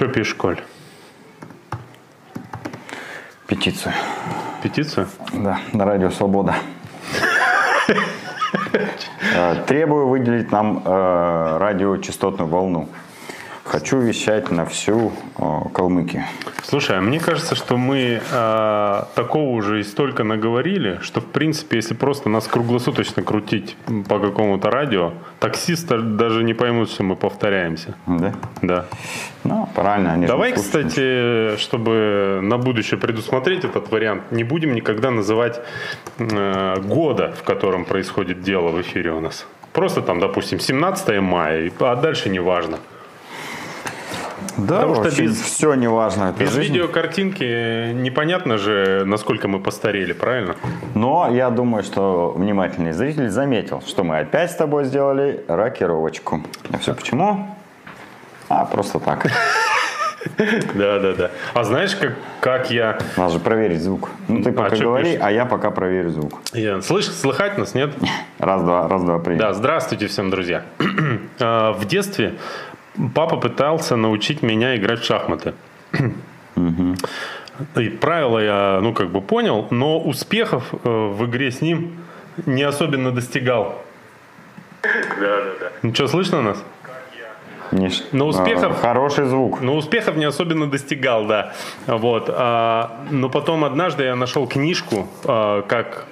Че пишешь, Коль? Петицию. Петицию? Да, на радио «Свобода». Э, Требую выделить нам э, радиочастотную волну. Хочу вещать на всю э, Калмыкию. Слушай, а мне кажется, что мы э, такого уже и столько наговорили, что, в принципе, если просто нас круглосуточно крутить по какому-то радио, таксисты даже не поймут, что мы повторяемся. Да? Да. Ну, правильно. Они Давай, кстати, чтобы на будущее предусмотреть этот вариант, не будем никогда называть э, года, в котором происходит дело в эфире у нас. Просто там, допустим, 17 мая, а дальше не важно. Да, Потому что без- все не важно. Это Без жизнь. видеокартинки непонятно же, насколько мы постарели, правильно? Но я думаю, что внимательный зритель заметил, что мы опять с тобой сделали рокировочку. А все почему? А, просто так. Да, да, да. А знаешь, как, как я... Надо же проверить звук. Ну, ты пока чё говори, а я пока проверю звук. я слышь, слыхать нас, нет? Раз, два, раз, два, привет. Да, здравствуйте всем, друзья. А, В детстве папа пытался научить меня играть в шахматы. И правила я, ну, как бы понял, но успехов э, в игре с ним не особенно достигал. Да, да, да. Ну что, слышно нас? Миш, Но успехов- э, хороший звук. Ну, успехов не особенно достигал, да. Вот. А, но потом однажды я нашел книжку, а, как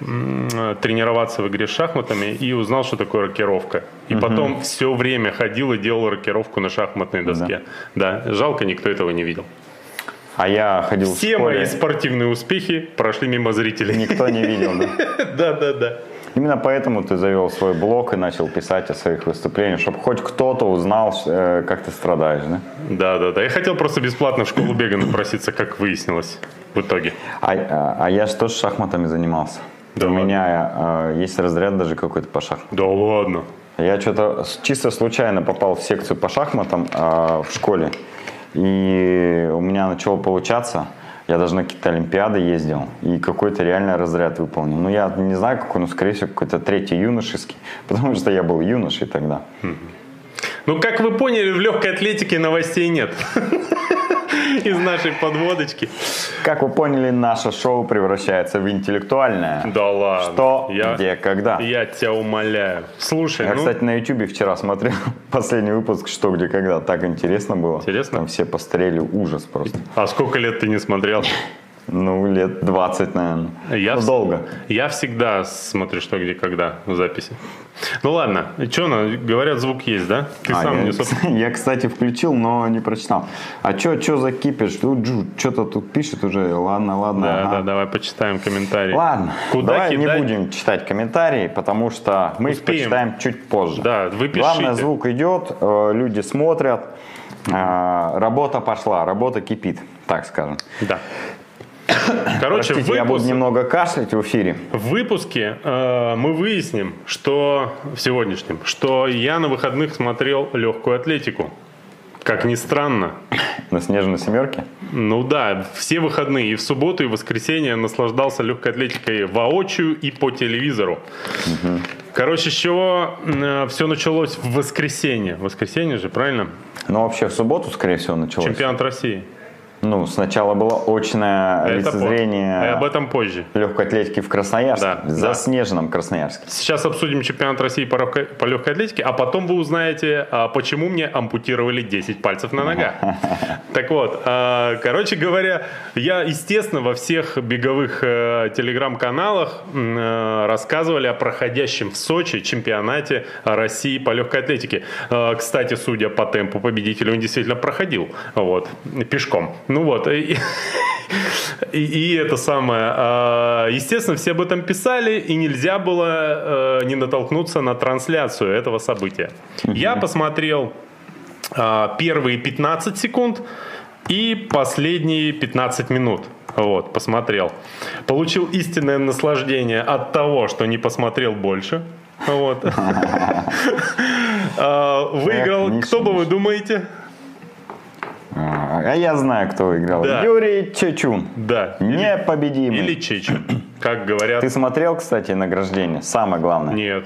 тренироваться в игре с шахматами, и узнал, что такое рокировка. И потом все время ходил и делал рокировку на шахматной доске. Да. Жалко, никто этого не видел. А я ходил Все в школе, мои спортивные успехи прошли мимо зрителей. никто не видел. да? Да, да, да. Именно поэтому ты завел свой блог и начал писать о своих выступлениях, чтобы хоть кто-то узнал, э, как ты страдаешь. Да? Да, да, да. Я хотел просто бесплатно в школу бега напроситься, как выяснилось в итоге. А, а- а я же тоже шахматами занимался. Да У ладно? меня э, есть разряд даже какой-то по шахматам. Да ладно. Я что-то чисто случайно попал в секцию по шахматам а, в школе. И у меня начало получаться. Я даже на какие-то олимпиады ездил. И какой-то реально разряд выполнил. Ну, я не знаю какой, но, скорее всего, какой-то третий юношеский. Потому что я был юношей тогда. Ну, как вы поняли, в легкой атлетике новостей нет. Из нашей подводочки. Как вы поняли, наше шоу превращается в интеллектуальное. Да ладно. Что, Я- где, когда. Я тебя умоляю. Слушай, Я, ну, кстати, на ютубе вчера смотрел последний выпуск «Что, где, когда». Так интересно было. Интересно? Там все пострели ужас просто. а сколько лет ты не смотрел? Ну, лет 20, наверное. Я ну, долго. Я всегда смотрю, что, где, когда в записи. Ну ладно, что, говорят, звук есть, да? Ты А, сам я, мне, собственно... я, кстати, включил, но не прочитал. А чё, чё за кипиш? Тут что-то тут пишет уже. Ладно, ладно. Да, ага. да, давай почитаем комментарии. Ладно, Куда давай кидать? не будем читать комментарии, потому что мы их Успеем. почитаем чуть позже. Да, вы пишите. Главное, звук идет, э, люди смотрят, э, работа пошла, работа кипит, так скажем. Да. Короче, Простите, я буду выпуск- немного кашлять в эфире. В выпуске э, мы выясним, что в сегодняшнем, что я на выходных смотрел легкую атлетику. Как ни странно. На снежной семерке. Ну да, все выходные, и в субботу, и в воскресенье наслаждался легкой атлетикой воочию и по телевизору. Короче, с чего все началось в воскресенье? Воскресенье же, правильно? Но вообще в субботу, скорее всего, началось. Чемпионат России. Ну, сначала было очное Это по- лицезрение И об этом позже. легкой атлетики в Красноярске, Да, в да. заснеженном Красноярске. Сейчас обсудим чемпионат России по легкой, по легкой атлетике, а потом вы узнаете, а, почему мне ампутировали 10 пальцев на ногах. Так вот, а, короче говоря, я, естественно, во всех беговых э, телеграм-каналах э, рассказывали о проходящем в Сочи чемпионате России по легкой атлетике. Э, Кстати, судя по темпу победителя, он действительно проходил вот, пешком. Ну вот, и, и, и это самое. а, Естественно, все об этом писали, и нельзя было э, не натолкнуться на трансляцию этого события. Я посмотрел а, первые 15 секунд и последние 15 минут. Вот, посмотрел. Получил истинное наслаждение от того, что не посмотрел больше. Вот. А, Выиграл, кто бы вы думаете? А я знаю, кто выиграл. Да. Юрий Чечун. Да. Непобедимый. Или Чечен, как говорят. Ты смотрел, кстати, награждение? Самое главное. Нет.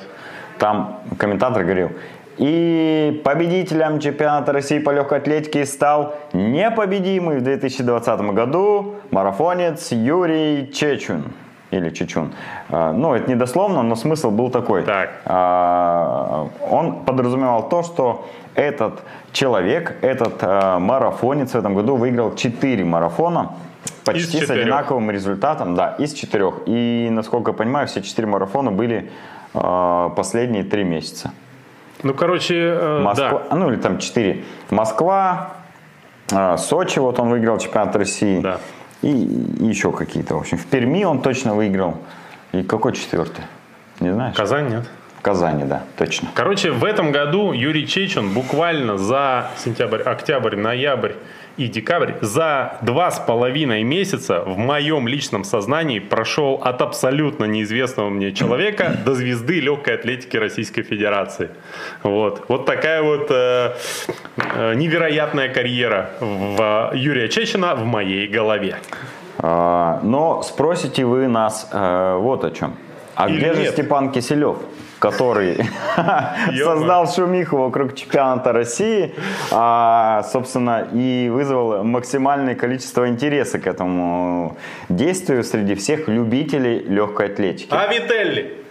Там комментатор говорил, И победителем чемпионата России по легкой атлетике стал непобедимый в 2020 году марафонец Юрий Чечун. Или Чечун. А, ну, это не дословно, но смысл был такой. Так. А, Он подразумевал то, что этот человек, этот а, марафонец в этом году выиграл 4 марафона почти с одинаковым результатом, да, из четырех. И, насколько я понимаю, все четыре марафона были а, последние три месяца. Ну, короче, э, Москва, да. ну или там четыре. Москва, а, Сочи, вот он выиграл чемпионат России. Да. И, и еще какие-то, в общем. В Перми он точно выиграл. И какой четвертый? Не знаешь? Казань нет. Казани, да, точно. Короче, в этом году Юрий Чечен буквально за сентябрь, октябрь, ноябрь и декабрь за два с половиной месяца в моем личном сознании прошел от абсолютно неизвестного мне человека до звезды легкой атлетики Российской Федерации. Вот, вот такая вот э, э, невероятная карьера в Юрия Чечена в моей голове. А, но спросите вы нас э, вот о чем. А Или где же нет? Степан Киселев? Который создал шумиху вокруг чемпионата России, а, собственно, и вызвал максимальное количество интереса к этому действию среди всех любителей легкой атлетики. А Вителли?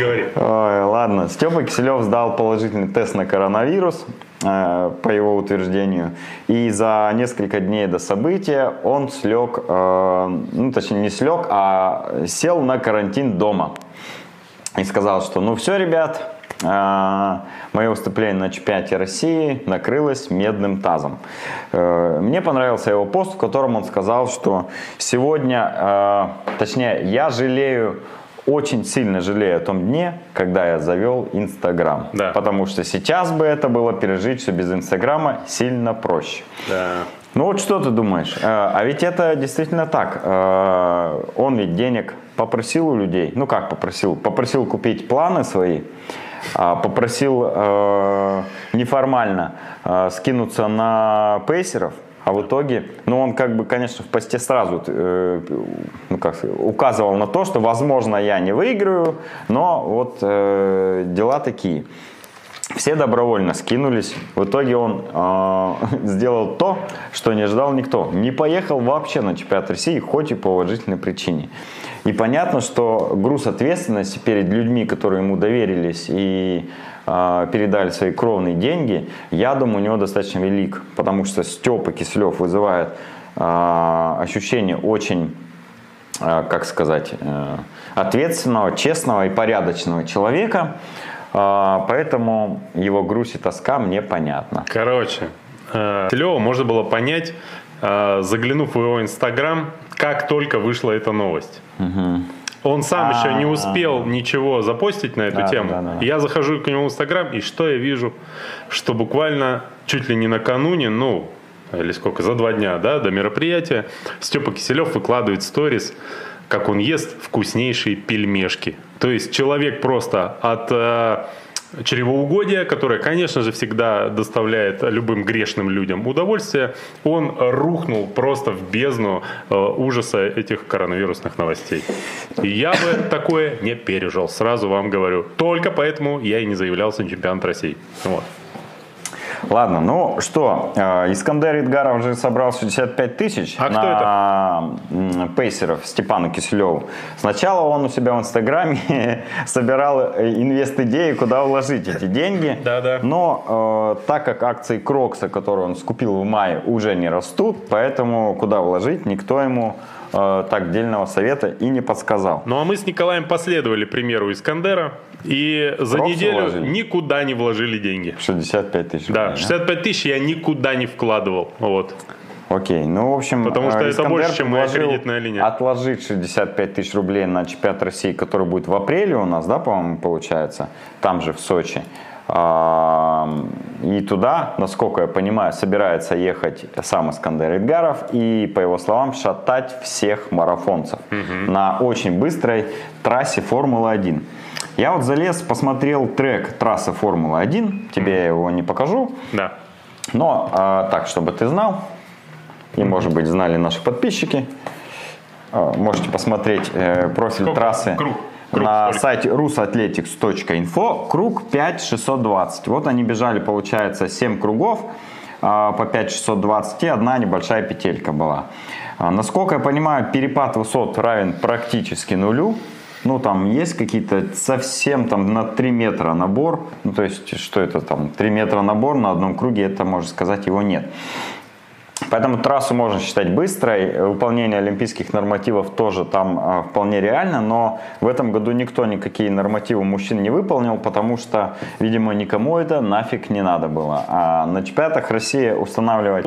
Говори. Ой, ладно, Степа Киселев сдал положительный тест на коронавирус, по его утверждению. И за несколько дней до события он слег, э, ну точнее не слег, а сел на карантин дома. И сказал, что ну все, ребят, э, мое выступление на чемпионате России накрылось медным тазом. Э, Мне понравился его пост, в котором он сказал, что сегодня, э, точнее, я жалею очень сильно жалею о том дне, когда я завел Инстаграм. Да. Потому что сейчас бы это было пережить все без Инстаграма сильно проще. Да. Ну вот что ты думаешь? Э, А ведь это действительно так. Э, Он ведь денег попросил у людей. Ну как попросил? Попросил купить планы свои. а Попросил э, неформально э, скинуться на пейсеров. А в итоге, ну он как бы, конечно, в посте сразу э, ну, как указывал на то, что, возможно, я не выиграю, но вот э, дела такие. Все добровольно скинулись. В итоге он э, сделал то, что не ожидал никто. Не поехал вообще на чемпионат России, хоть и по уважительной причине. И понятно, что груз ответственности перед людьми, которые ему доверились и передали свои кровные деньги, я думаю, у него достаточно велик. Потому что Степа Киселев вызывает э, ощущение очень э, как сказать, э, ответственного, честного и порядочного человека. А, Поэтому его грусть и тоска мне понятна. Короче, э, Лева можно было понять, э, заглянув в его инстаграм, как только вышла эта новость. Он сам еще не успел ничего запостить на эту Да, тему. да, да. Я захожу к нему в инстаграм, и что я вижу? Что буквально чуть ли не накануне, ну, или сколько, за два дня, да, до мероприятия, Степа Киселев выкладывает сторис, как он ест вкуснейшие пельмешки. То есть человек просто от э, чревоугодия, которое, конечно же, всегда доставляет любым грешным людям удовольствие, он рухнул просто в бездну э, ужаса этих коронавирусных новостей. И я бы такое не пережил, сразу вам говорю. Только поэтому я и не заявлялся на чемпионат России. Вот. Ладно, ну что, э, Искандер Идгаров уже собрал 65 тысяч А на пейсеров Степану Киселеву. Сначала он у себя в Инстаграме собирал э, инвест-идеи, куда вложить эти деньги. Да-да. Но э, так как акции Крокса, которые он скупил в мае, уже не растут, поэтому куда вложить, никто ему э, так дельного совета и не подсказал. Ну а мы с Николаем последовали примеру Искандера и за Кроксу неделю вложили? никуда не вложили деньги. 65 тысяч Да, рублей, 65 тысяч я никуда не вкладывал. Вот. Окей, ну в общем, Потому что э, это Искандер больше, чем моя кредитная линия. Отложить 65 тысяч рублей на чемпионат России, который будет в апреле у нас, да, по-моему, получается, там же в Сочи. И туда, насколько я понимаю, собирается ехать сам Искандер Идгаров и, по его словам, шатать всех марафонцев на очень быстрой трассе Формулы-1. Я вот залез, посмотрел трек трассы Формулы-1, тебе я его не покажу, Да. но а, так, чтобы ты знал, и, может быть, знали наши подписчики, а, можете посмотреть э, профиль Сколько? трассы. Круг. Круг на сколько? сайте rusathletics.info круг 5620. Вот они бежали, получается, 7 кругов а, по 5620 и одна небольшая петелька была. А, Насколько я понимаю, перепад высот равен практически нулю. Ну, там есть какие-то совсем там на 3 метра набор. Ну, то есть, что это там, 3 метра набор на одном круге, это, можно сказать, его нет. Поэтому трассу можно считать быстрой. Выполнение олимпийских нормативов тоже там а, вполне реально, но в этом году никто никакие нормативы мужчин не выполнил, потому что, видимо, никому это нафиг не надо было. А на чемпионатах России устанавливать...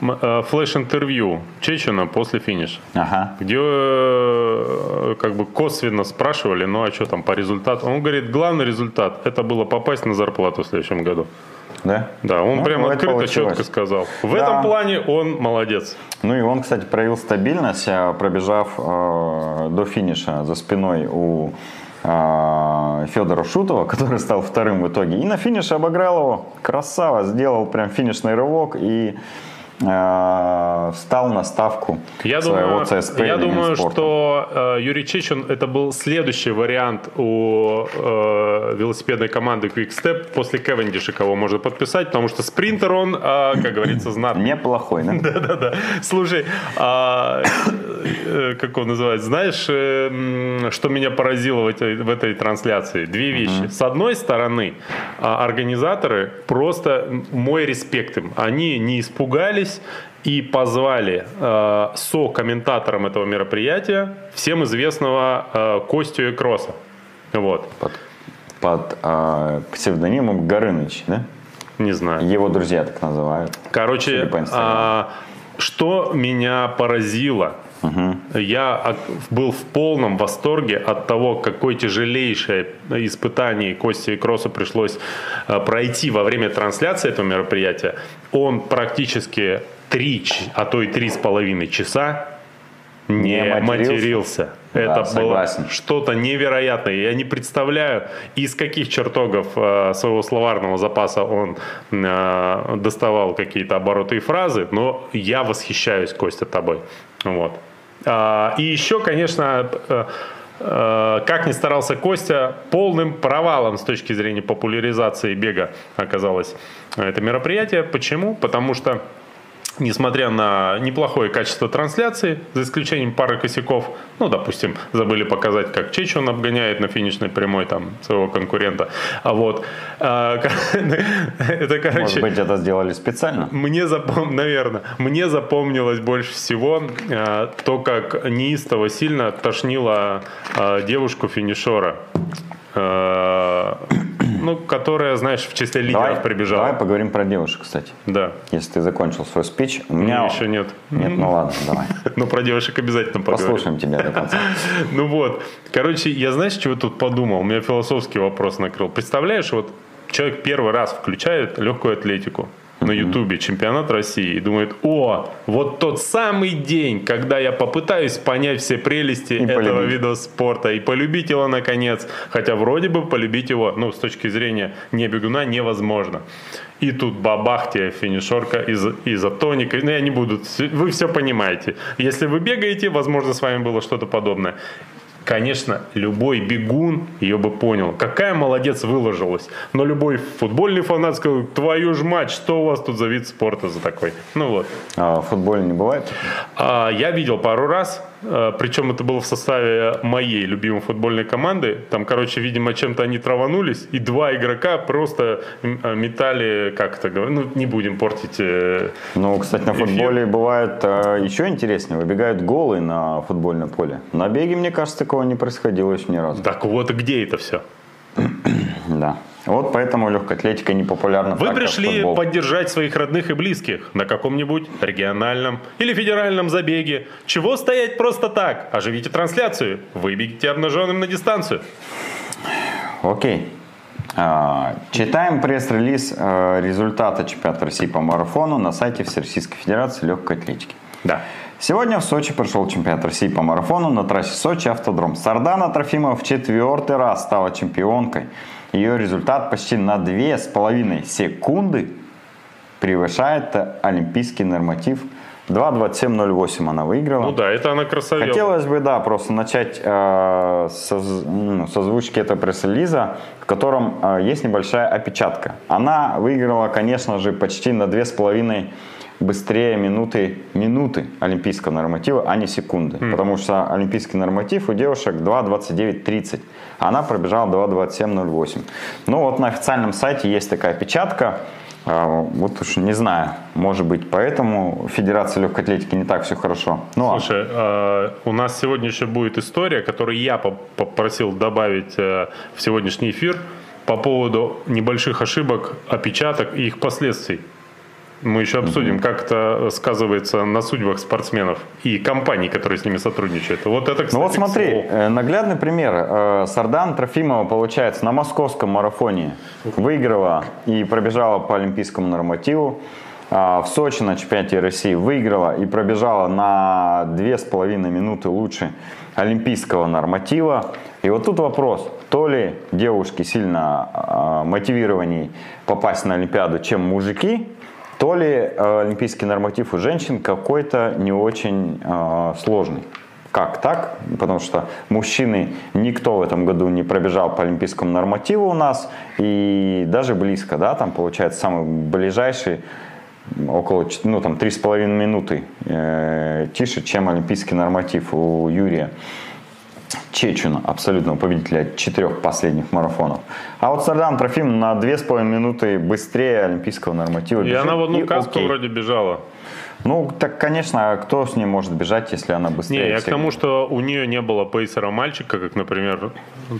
М- э, Флеш-интервью Чечена после финиша. Ага. где э, как бы косвенно спрашивали, ну а что там по результату. Он говорит, главный результат это было попасть на зарплату в следующем году. Да? Да, он Ну, прям это открыто, получилось. четко сказал. В Да. этом плане он молодец. Ну и он, кстати, проявил стабильность, а, пробежав э, до финиша за спиной у э, Федора Шутова, который стал вторым в итоге. И на финише обыграл его. Красава, сделал прям финишный рывок и э, встал на ставку Я своего думаю, ЦСП я думаю Минспорта. что э, Юрий Чечин это был следующий вариант у э, велосипедной команды Quick Step после Кевендиша, кого можно подписать, потому что спринтер он, э, как говорится, знатный. Неплохой, да? Да-да-да. Слушай, а, э, как он называется, знаешь, э, что меня поразило в этой, в этой трансляции? Две вещи. С одной стороны, а, организаторы просто мой респект им. Они не испугались и позвали э, со-комментатором этого мероприятия всем известного э, Костю и Кросса. Вот, Под, под э, псевдонимом Горыныч, да? не знаю. Его друзья так называют. Короче, а, что меня поразило, я от- был в полном восторге от того, какое тяжелейшее испытание Кости и Кроссу пришлось а, пройти во время трансляции этого мероприятия. Он практически три, а то и три с половиной часа не, Не матерился? матерился. Да, Это было согласен. что-то невероятное. Я не представляю, из каких чертогов э, своего словарного запаса он э, доставал какие-то обороты и фразы, но я восхищаюсь, Костя, тобой. Вот. А, и еще, конечно, э, э, как ни старался Костя, полным провалом с точки зрения популяризации бега оказалось это мероприятие. Почему? Потому что несмотря на неплохое качество трансляции, за исключением пары косяков, ну, допустим, забыли показать, как Чечен обгоняет на финишной прямой там своего конкурента. А вот, а, это, короче, Может быть, это сделали специально? мне запом... наверное, мне запомнилось больше всего э, то, как неистово сильно тошнило э, девушку финишера. Э, ну, которая, знаешь, в числе лидеров Давай, прибежала. давай поговорим про девушек, кстати. Да. Если ты закончил свой спич. У Меня меня еще нет. Нет, ну ладно, давай. Ну, про девушек обязательно поговорим. Послушаем тебя до конца. Ну вот. Короче, я знаешь, чего тут подумал? У меня философский вопрос накрыл. Представляешь, вот человек первый раз включает легкую атлетику на Ютубе, чемпионат России, и думает, о, вот тот самый день, когда я попытаюсь понять все прелести этого полюбить. вида спорта и полюбить его наконец, хотя вроде бы полюбить его, ну, с точки зрения не бегуна, невозможно. И тут бабах тебе финишерка из, изотоника. Ну, я не буду, вы все понимаете. Если вы бегаете, возможно, с вами было что-то подобное. Конечно, любой бегун ее бы понял, какая молодец выложилась. Но любой футбольный фанат сказал, твою ж мать, что у вас тут за вид спорта за такой? Ну вот. А в футболе не бывает? А, Я видел пару раз, причем это было в составе моей любимой футбольной команды. Там, короче, видимо, чем-то они траванулись, и два игрока просто э, метали, как это говорят, ну, не будем портить. э, Ну, кстати, на Эфир. футболе бывает э, еще интереснее. Выбегают голые на футбольное поле. На беге, мне кажется, такого не происходило еще ни разу. Так вот, где это все? Да. Вот поэтому легкая атлетика не популярна. Вы так, пришли поддержать своих родных и близких на каком-нибудь региональном или федеральном забеге. Чего стоять просто так? Оживите трансляцию. Выбегите обнаженным на дистанцию. Окей. А, Читаем пресс-релиз э, результата чемпионата России по марафону на сайте Всероссийской Федерации легкой атлетики. Да. Сегодня в Сочи прошел чемпионат России по марафону на трассе Сочи автодром. Сардана Трофимова в четвертый раз стала чемпионкой. Ее результат почти на две с половиной секунды превышает олимпийский норматив 2.27.08 она выиграла. Ну да, это она красавела. Хотелось бы, да, просто начать э, со, ну, с озвучки этого пресс-релиза, в котором э, есть небольшая опечатка. Она выиграла, конечно же, почти на 2,5 быстрее минуты, минуты олимпийского норматива, а не секунды. Mm. Потому что олимпийский норматив у девушек 2.29.30. Она пробежала 2.27.08. Ну вот на официальном сайте есть такая опечатка. А, вот уж не знаю, может быть, поэтому Федерация легкой атлетики не так все хорошо. Ну, Слушай, а... у нас сегодня еще будет история, которую я попросил добавить э, в сегодняшний эфир по поводу небольших ошибок, опечаток и их последствий. Мы еще обсудим, как это сказывается на судьбах спортсменов и компаний, которые с ними сотрудничают. Вот это, кстати, Ну вот смотри, э, наглядный пример. Э, Сардан Трофимова, получается, на московском марафоне выиграла и пробежала по олимпийскому нормативу. А в Сочи на чемпионате России выиграла и пробежала на 2,5 минуты лучше олимпийского норматива. И вот тут вопрос, то ли девушки сильно а, мотивированней попасть на Олимпиаду, чем мужики, то ли э, олимпийский норматив у женщин какой-то не очень э, сложный. Как так? Потому что мужчины никто в этом году не пробежал по олимпийскому нормативу у нас, и даже близко, да, там получается самый ближайший около, ну там, 3,5 минуты э, тише, чем олимпийский норматив у Юрия. Чечуна, абсолютного победителя четырех последних марафонов. А вот Сардан Трофим на две с половиной минуты быстрее олимпийского норматива И она в одну каску вроде бежала. Ну, так, конечно, а кто с ней может бежать, если она быстрее? Не, я всех? к тому, что у нее не было пейсера мальчика, как, например,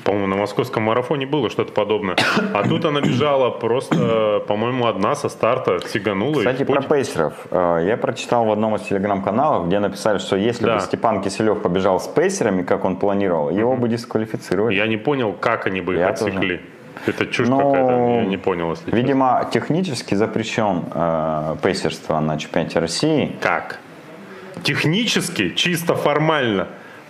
по-моему, на московском марафоне было что-то подобное. А тут она бежала просто, по-моему, одна со старта, сиганула. Кстати, про пейсеров. Э, я прочитал в одном из телеграм-каналов, где написали, что если да. бы Степан Киселев побежал с пейсерами, как он планировал, его бы дисквалифицировали. Я не понял, как они бы их я отсекли. Тоже. Это чушь Но, какая-то, я не понял, если Видимо, честно. технически запрещен э, пейсерство на чемпионате России. Как? Технически, чисто формально.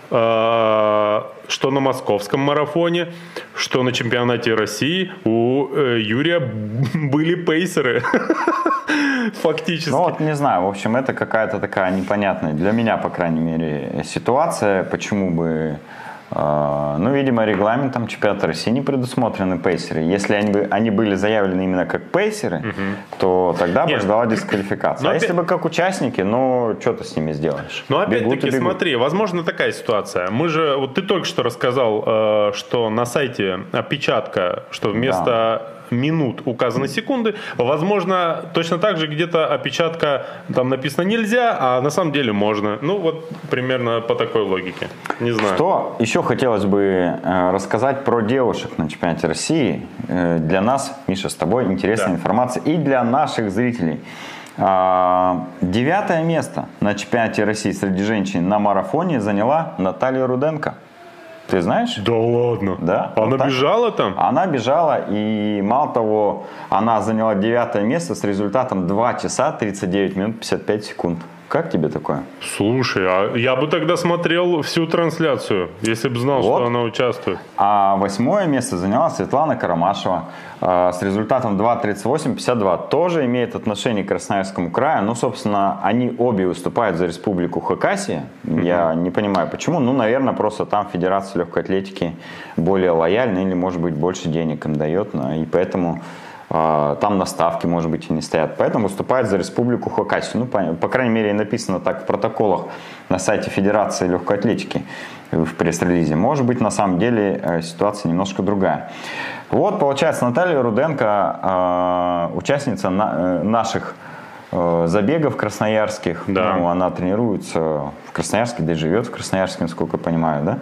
Э, что на московском марафоне, что на чемпионате России у э, Юрия были пейсеры. Фактически. Ну вот не знаю, в общем, это какая-то такая непонятная, для меня, по крайней мере, ситуация, почему бы ну, видимо, регламентом чемпионата России не предусмотрены пейсеры. Если они, бы, они были заявлены именно как пейсеры, угу. то тогда бы ждала дисквалификация. Но а опять... если бы как участники, ну, что ты с ними сделаешь? Ну, опять-таки, смотри, возможно такая ситуация. Мы же, вот ты только что рассказал, э, что на сайте опечатка, что вместо да минут указаны секунды. Возможно, точно так же где-то опечатка там написано нельзя, а на самом деле можно. Ну, вот примерно по такой логике. Не знаю. Что еще хотелось бы э, рассказать про девушек на чемпионате России. Э, для нас, Миша, с тобой интересная да. информация и для наших зрителей. А, девятое место на чемпионате России среди женщин на марафоне заняла Наталья Руденко. Ты знаешь? Да ладно. Да. Она вот бежала там? Она бежала, и мало того, она заняла девятое место с результатом 2 часа 39 минут 55 секунд. Как тебе такое? Слушай, а я бы тогда смотрел всю трансляцию, если бы знал, вот. что она участвует. А восьмое место заняла Светлана Карамашева э, с результатом 2.38.52. Тоже имеет отношение к Красноярскому краю. Ну, собственно, они обе выступают за республику Хакасия. Mm-hmm. Я не понимаю, почему. Ну, наверное, просто там Федерация легкой атлетики более лояльна или, может быть, больше денег им дает. И поэтому а, там наставки, может быть, и не стоят. Поэтому выступает за республику Хакасию. Ну, по, по крайней мере, написано так в протоколах на сайте Федерации легкой атлетики в пресс-релизе. Может быть, на самом деле э, ситуация немножко другая. Вот, получается, Наталья Руденко, э, участница э, наших забегов красноярских. Да. Ну, она тренируется в Красноярске, да и живет в Красноярске, насколько я понимаю, да?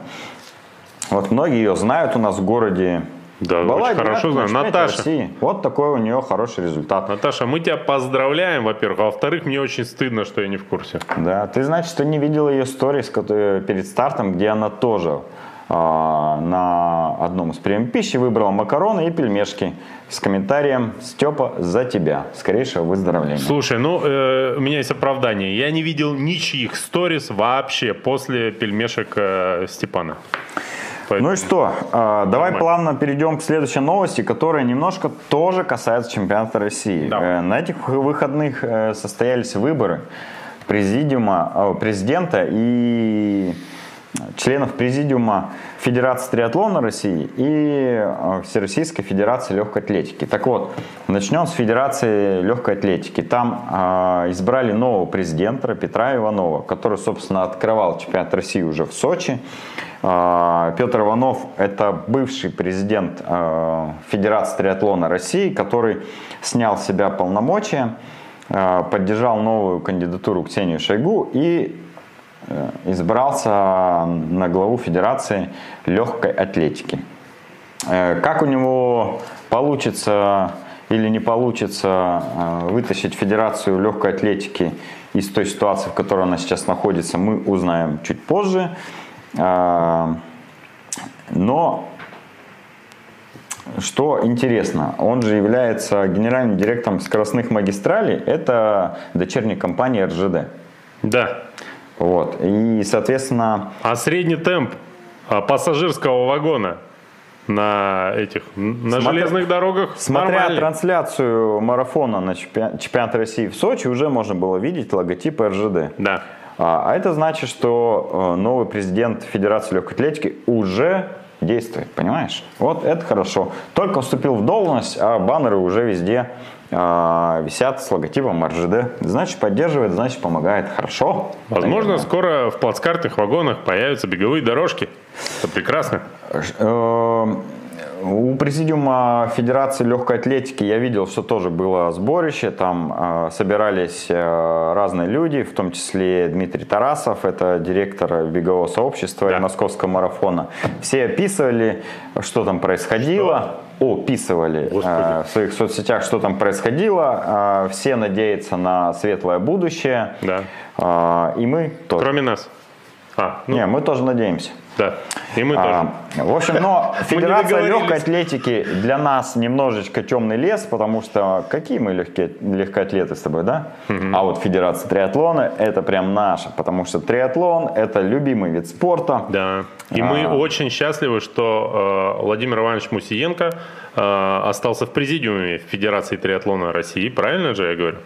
Вот многие ее знают у нас в городе. Да, Была очень хорошо знаю. Наташа. России. Вот такой у нее хороший результат. Наташа, мы тебя поздравляем, во-первых. А во-вторых, мне очень стыдно, что я не в курсе. Да, ты, значит, что не видела ее сторис перед стартом, где она тоже а, на одном из приемов пищи выбрала макароны и пельмешки с комментарием «Степа, за тебя! Скорейшего выздоровления!» Слушай, ну, э, у меня есть оправдание. Я не видел ничьих сторис вообще после пельмешек э, Степана. Поэтому... Ну и что, э, давай плавно перейдем к следующей новости, которая немножко тоже касается чемпионата России. Да. Э, на этих выходных э, состоялись выборы президиума, президента и членов президиума Федерации триатлона России и э, Всероссийской Федерации легкой атлетики. Так вот, начнем с Федерации легкой атлетики. Там э, избрали нового президента Петра Иванова, который, собственно, открывал чемпионат России уже в Сочи. Э, Петр Иванов – это бывший президент э, Федерации триатлона России, который снял с себя полномочия, поддержал новую кандидатуру Ксению Шойгу и избрался на главу Федерации легкой атлетики. Э, как у него получится или не получится э, вытащить Федерацию легкой атлетики из той ситуации, в которой она сейчас находится, мы узнаем чуть позже. Но что интересно, он же является генеральным директором скоростных магистралей. Это дочерняя компания РЖД. Да. Вот. И, соответственно... А средний темп а, пассажирского вагона на этих на Смотря, железных дорогах Смотря нормальный. трансляцию марафона на чемпионат, чемпионат России в Сочи, уже можно было видеть логотип РЖД. Да. А, а это значит, что э, новый президент Федерации легкой атлетики уже действует, понимаешь? Вот это хорошо. Только вступил в должность, а баннеры уже везде висят с логотипом РЖД. Значит, поддерживает, значит, помогает. Хорошо. Возможно, наверное. скоро в плацкартных вагонах появятся беговые дорожки. Это прекрасно. Э, у президиума Федерации легкой атлетики я видел, что тоже было сборище. Там э, собирались э, разные люди, в том числе Дмитрий Тарасов, это директор бегового сообщества да. московского марафона. Все описывали, что там происходило. Что? Описывали э, в своих соцсетях, что там происходило. Э, все надеются на светлое будущее. Да. Э, и мы тоже. Кроме нас. А, ну... Не, мы тоже надеемся. Да, и мы а, тоже. В общем, но Федерация легкой атлетики для нас немножечко темный лес, потому что какие мы легкие, легкоатлеты с тобой, да? Угу. А вот Федерация триатлона это прям наша, потому что триатлон это любимый вид спорта. Да. И а... мы очень счастливы, что э, Владимир Иванович Мусиенко э, остался в президиуме Федерации триатлона России. Правильно же я говорю?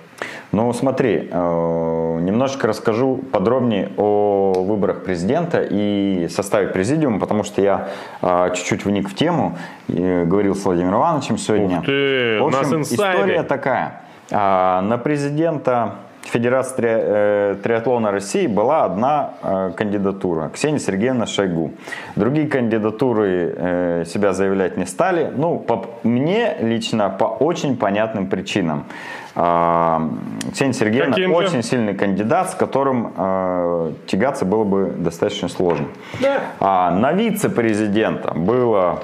Ну, смотри, э, немножечко расскажу подробнее о выборах президента и составе президиума, потому что я э, чуть-чуть вник в тему, говорил с Владимиром Ивановичем сегодня. Ух ты, в общем, история такая. А, на президента Федерации э, триатлона России была одна э, кандидатура – Ксения Сергеевна Шойгу. Другие кандидатуры э, себя заявлять не стали. Ну, по, мне лично по очень понятным причинам. Э, Ксения Сергеевна Каким очень же? сильный кандидат, с которым тягаться было бы достаточно сложно. Да. А, на вице-президента было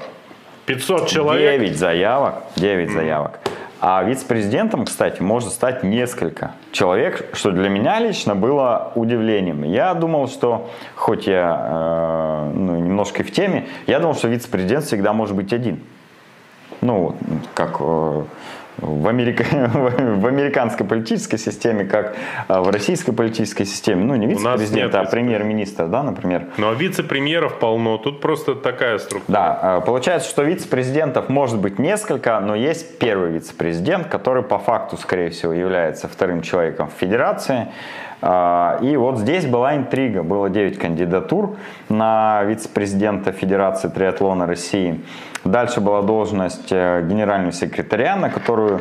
500 человек. 9 заявок. 9 mm. заявок. А вице-президентом, кстати, может стать несколько человек, что для меня лично было удивлением. Я думал, что, хоть я э, ну, немножко в теме, я думал, что вице-президент всегда может быть один. Ну, как э, в, Америка... в американской политической системе, как а, в российской политической системе. Ну, не вице-президент, а премьер-министр, да, например. Ну, а вице-премьеров полно. Тут просто такая структура. Да, а, получается, что вице-президентов может быть несколько, но есть первый вице-президент, который по факту, скорее всего, является вторым человеком в федерации. А, и вот здесь была интрига. Было 9 кандидатур на вице-президента Федерации триатлона России. Дальше была должность э, генерального секретаря, на которую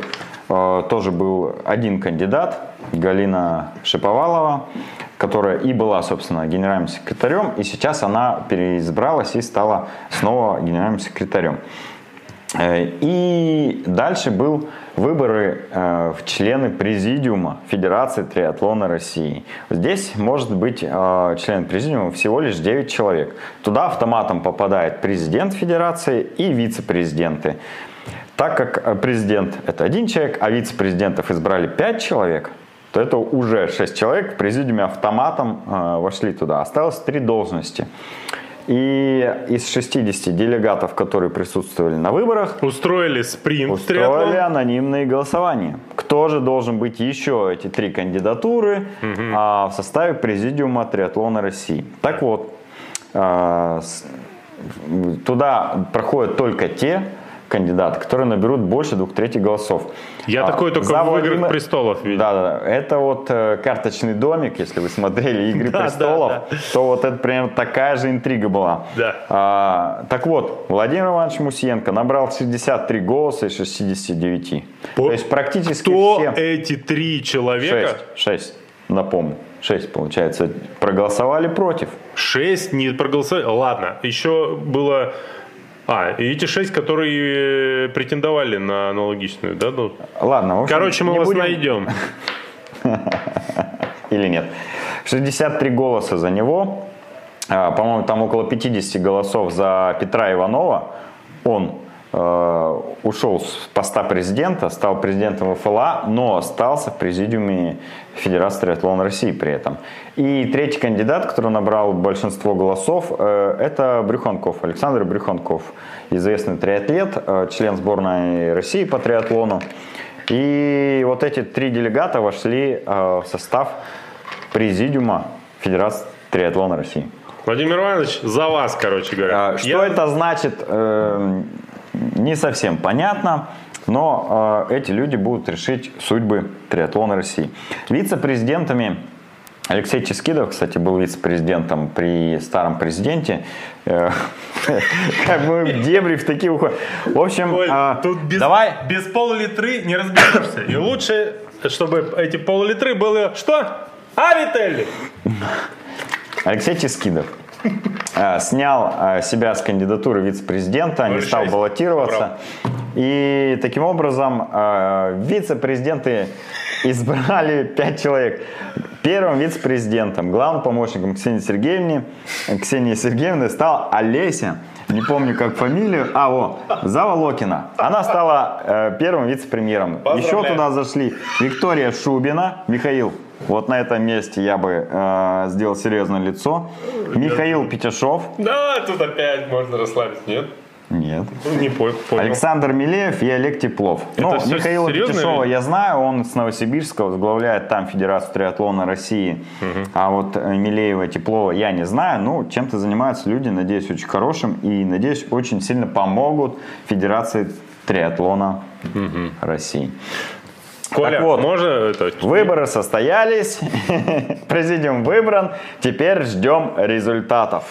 э, тоже был один кандидат, Галина Шиповалова, которая и была, собственно, генеральным секретарем, и сейчас она переизбралась и стала снова генеральным секретарем. Э, и дальше был выборы э, в члены президиума Федерации триатлона России. Здесь может быть э, член президиума всего лишь 9 человек. Туда автоматом попадает президент Федерации и вице-президенты. Так как президент это один человек, а вице-президентов избрали 5 человек, то это уже 6 человек в президиуме автоматом вошли туда. Осталось 3 должности. И из 60 делегатов, которые присутствовали на выборах, устроили спринт. Устроили триатлон. анонимные голосования. Кто же должен быть еще эти три кандидатуры угу. а, в составе президиума триатлона России? Так вот, а, с, туда проходят только те кандидаты, которые наберут больше двух третьих голосов. Я а, такой только в Владимир... «Играх престолов» видел. Да, да, да. Это вот э, карточный домик, если вы смотрели «Игры престолов», то вот это примерно такая же интрига была. Да. А, так вот, Владимир Иванович Мусиенко набрал 63 голоса из 69. То есть практически Кто все... эти три человека? Шесть, шесть, напомню. Шесть, получается, проголосовали против. Шесть не проголосовали? Ладно, еще было а, и эти шесть, которые претендовали на аналогичную, да? Ну, Ладно, общем, Короче, мы вас будем... найдем. Или нет. 63 голоса за него. А, по-моему, там около 50 голосов за Петра Иванова. Он Э, ушел с поста президента, стал президентом ФЛА, но остался в президиуме Федерации триатлона России при этом. И третий кандидат, который набрал большинство голосов, э, это Брюханков, Александр Брюханков, известный триатлет, э, член сборной России по триатлону. И вот эти три делегата вошли в состав президиума Федерации триатлона России. Владимир Иванович, за вас, короче говоря. Что Я... это значит? Не совсем понятно, но э, эти люди будут решить судьбы триатлона России. Вице-президентами Алексей Ческидов, кстати, был вице-президентом при старом президенте. Э, как мы в дебри в такие уходим. В общем, а, тут без, давай. без пол-литры не разберешься. И лучше, чтобы эти пол-литры были что? Авителли! Алексей Ческидов снял э, себя с кандидатуры вице-президента, не стал баллотироваться. И таким образом э, вице-президенты избрали пять человек. Первым вице-президентом, главным помощником Ксении Сергеевны, Ксении Сергеевны стал Олеся, не помню как фамилию, а о, Заволокина. Она стала э, первым вице-премьером. Еще туда зашли Виктория Шубина, Михаил вот на этом месте я бы э, сделал серьезное лицо. Михаил Петяшов. Да, тут опять можно расслабиться, нет? Нет. Ну, не понял. Александр Милеев и Олег Теплов. Это ну, Михаила Петяшова я знаю, он с Новосибирска возглавляет там Федерацию триатлона России. Угу. А вот э, Милеева, Теплова я не знаю. Ну, чем-то занимаются люди, надеюсь, очень хорошим. И, надеюсь, очень сильно помогут Федерации триатлона угу. России. Коля, так вот, можно это... Выборы состоялись, президиум выбран, теперь ждем результатов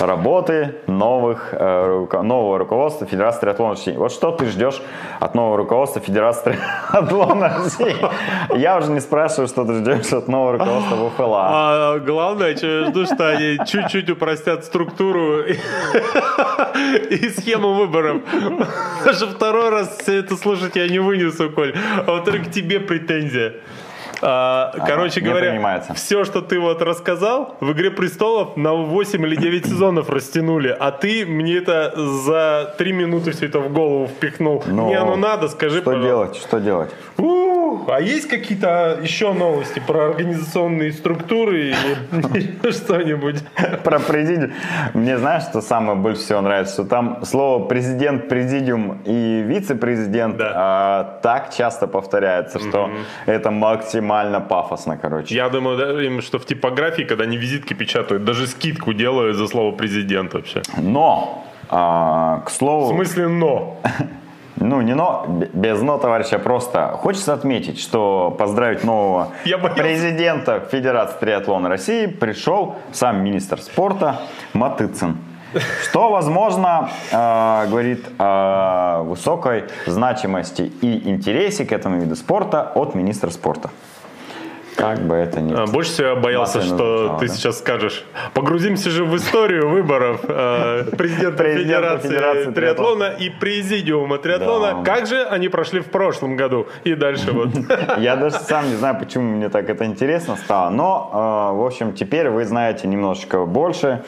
работы новых, э, нового руководства Федерации триатлона России. Вот что ты ждешь от нового руководства Федерации триатлона России? Я уже не спрашиваю, что ты ждешь от нового руководства ВФЛА. А главное, что я жду, что они чуть-чуть упростят структуру и схему выборов. Даже второй раз все это слушать я не вынесу, Коль. А во-вторых, тебе претензия. А, короче ага, говоря, все, что ты вот рассказал, в «Игре престолов» на 8 или 9 сезонов растянули, а ты мне это за 3 минуты все это в голову впихнул. Но мне оно надо, скажи, Что пожалуйста. делать, что делать? А есть какие-то еще новости про организационные структуры или что-нибудь? Про президиум. Мне знаешь, что самое больше всего нравится? Что там слово президент, президиум и вице-президент а, так часто повторяется, что это максимально пафосно, короче. Я думаю, что в типографии, когда они визитки печатают, даже скидку делают за слово президент вообще. Но, а, к слову... В смысле но? Ну, не но, без но, товарища, просто хочется отметить, что поздравить нового президента Федерации триатлона России пришел сам министр спорта Матыцин. Что, возможно, э, говорит о высокой значимости и интересе к этому виду спорта от министра спорта. Как бы это ни... А, больше всего я боялся, что звучало, ты да? сейчас скажешь, погрузимся же в историю выборов э, президента, Федерации, Федерации триатлона и президиума триатлона. Да. Как же они прошли в прошлом году и дальше вот. Я даже сам не знаю, почему мне так это интересно стало, но, э, в общем, теперь вы знаете немножечко больше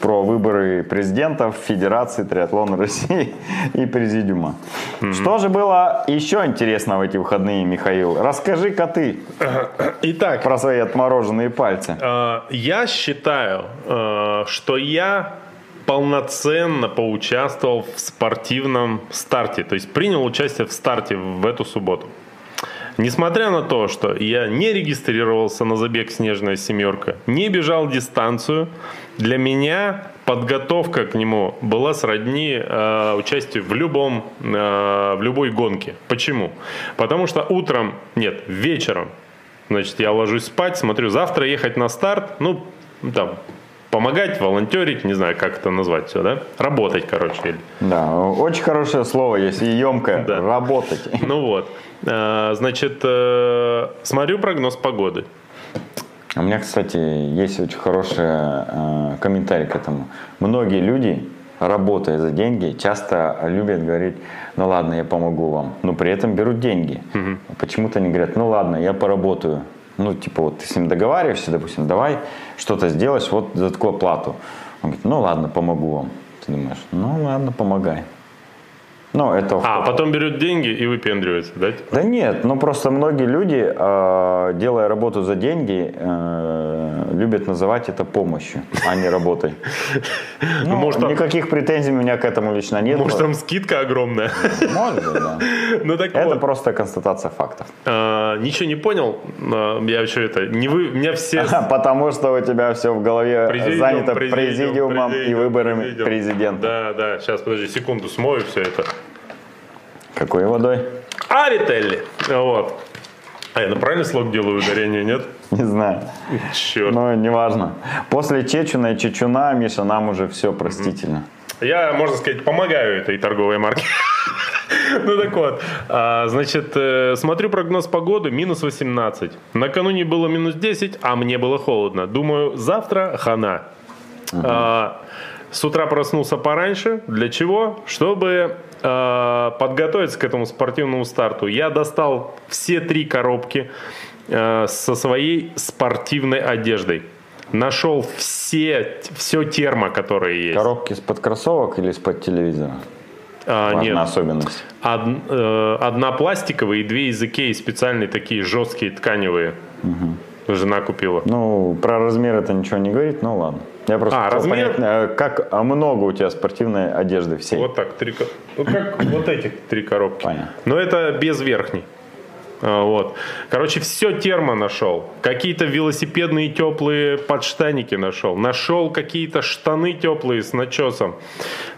про выборы президентов Федерации триатлона России и Президиума. Mm-hmm. Что же было еще интересно в эти выходные, Михаил? Расскажи-ка ты Итак, про свои отмороженные пальцы. Э, я считаю, э, что я полноценно поучаствовал в спортивном старте, то есть принял участие в старте в эту субботу. Несмотря на то, что я не регистрировался на забег «Снежная семерка», не бежал дистанцию, для меня подготовка к нему была сродни э, участию в любом, э, в любой гонке. Почему? Потому что утром, нет, вечером, значит, я ложусь спать, смотрю, завтра ехать на старт, ну, там, помогать, волонтерить, не знаю, как это назвать все, да? Работать, короче. Да, очень хорошее слово есть и емкое. Да. Работать. Ну вот. Э, значит, э, смотрю прогноз погоды. У меня, кстати, есть очень хороший э, комментарий к этому. Многие люди, работая за деньги, часто любят говорить, ну ладно, я помогу вам, но при этом берут деньги. Угу. Почему-то они говорят, ну ладно, я поработаю. Ну, типа, вот ты с ним договариваешься, допустим, давай что-то сделаешь вот за такую плату. Он говорит, ну ладно, помогу вам. Ты думаешь, ну ладно, помогай. Ну, это... А, потом берет деньги и выпендривается, да? Да нет, ну просто многие люди, а, делая работу за деньги, э, любят называть это помощью, а не работой. Ну, может, никаких претензий у меня к этому лично нет. Может, там скидка огромная? Может да. Ну, так это вот. просто констатация фактов. А, ничего не понял. Я еще это... Не вы, меня все... Потому что у тебя все в голове президиум, занято президиум, президиумом президиум, и выборами президиум. президента. Да, да. Сейчас, подожди, секунду, смою все это. Какой водой? Арителли. Вот. А я на правильный слог делаю ударение, нет? Не знаю. Черт. Ну, неважно. После Чечуна и Чечуна, Миша, нам уже все простительно. Я, можно сказать, помогаю этой торговой марке. Ну так вот, а, значит, э, смотрю прогноз погоды, минус 18. Накануне было минус 10, а мне было холодно. Думаю, завтра хана. А, с утра проснулся пораньше. Для чего? Чтобы э, подготовиться к этому спортивному старту. Я достал все три коробки э, со своей спортивной одеждой. Нашел все, все термо, которые есть. Коробки из-под кроссовок или из-под телевизора? А, нет. особенность. Од, э, одна пластиковая и две из Икеи специальные такие жесткие тканевые. Угу. Жена купила. Ну, про размер это ничего не говорит, ну ладно. Я просто а, размер... понять, э, как а много у тебя спортивной одежды всей. Вот так, три, ну как вот эти три коробки. Понятно. Но это без верхней. А, вот. Короче, все термо нашел. Какие-то велосипедные теплые подштаники нашел. Нашел какие-то штаны теплые с начесом.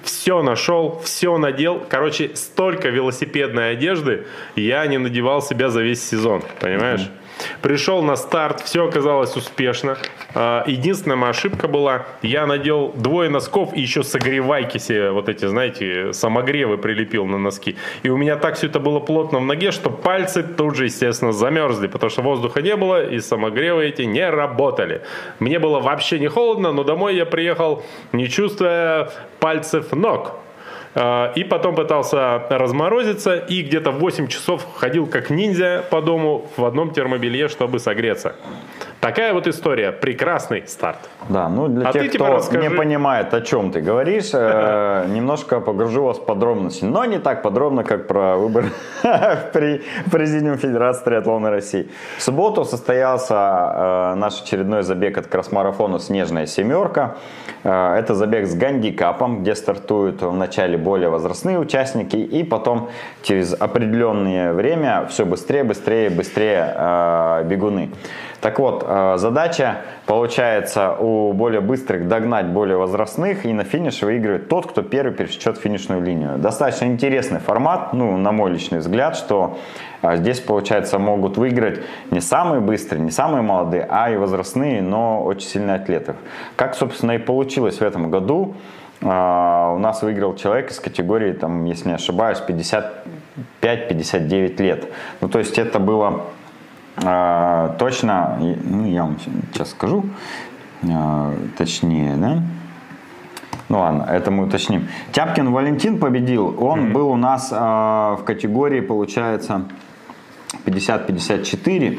Все нашел, все надел. Короче, столько велосипедной одежды я не надевал себя за весь сезон. Понимаешь? Mm-hmm. Пришел на старт, все оказалось успешно. А, единственная моя ошибка была, я надел двое носков и еще согревайки себе, вот эти, знаете, самогревы прилепил на носки. И у меня так все это было плотно в ноге, что пальцы тут же, естественно, замерзли, потому что воздуха не было, и самогревы эти не работали. Мне было вообще не холодно, но домой я приехал, не чувствуя пальцев ног. А, и потом пытался разморозиться и где-то в 8 часов ходил как ниндзя по дому в одном термобелье, чтобы согреться. Такая вот история. Прекрасный старт. Да, ну для а тех, кто расскажи... не понимает, о чем ты говоришь, э, немножко погружу вас в подробности. Но не так подробно, как про выбор при Президиум Федерации триатлона России. В субботу состоялся э, наш очередной забег от кросс-марафона «Снежная семерка». Э, это забег с гандикапом, где стартуют вначале более возрастные участники, и потом через определенное время все быстрее, быстрее, быстрее э, бегуны. Так вот, э, задача получается у более быстрых догнать более возрастных и на финише выигрывает тот, кто первый пересечет финишную линию. Достаточно интересный формат, ну, на мой личный взгляд, что э, здесь, получается, могут выиграть не самые быстрые, не самые молодые, а и возрастные, но очень сильные атлеты. Как, собственно, и получилось в этом году. Uh, у нас выиграл человек из категории, там, если не ошибаюсь, 55-59 лет. Ну, то есть это было а, точно, ну, я вам сейчас скажу, а, точнее, да? Ну ладно, это мы уточним. Тяпкин Валентин победил. Он mm-hmm. был у нас э, в категории, получается, 50-54.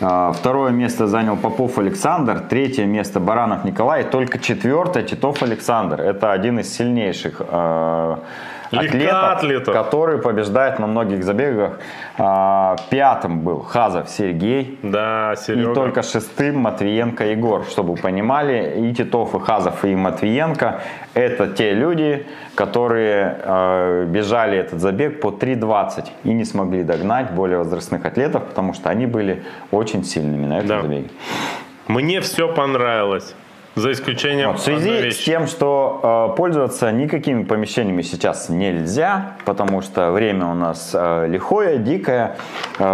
Э, второе место занял Попов Александр. Третье место Баранов Николай. Только четвертое Титов Александр. Это один из сильнейших атлета, атлета, который побеждает на многих забегах. А, пятым был Хазов Сергей. Да, Серега. И только шестым Матвиенко Егор. Чтобы вы понимали, и Титов, и Хазов, и Матвиенко – это те люди, которые э, бежали этот забег по 3.20 и не смогли догнать более возрастных атлетов, потому что они были очень сильными на этом да. забеге. Мне все понравилось. За исключением Вот, в связи с тем, что э, пользоваться никакими помещениями сейчас нельзя, потому что время у нас э, лихое, дикое,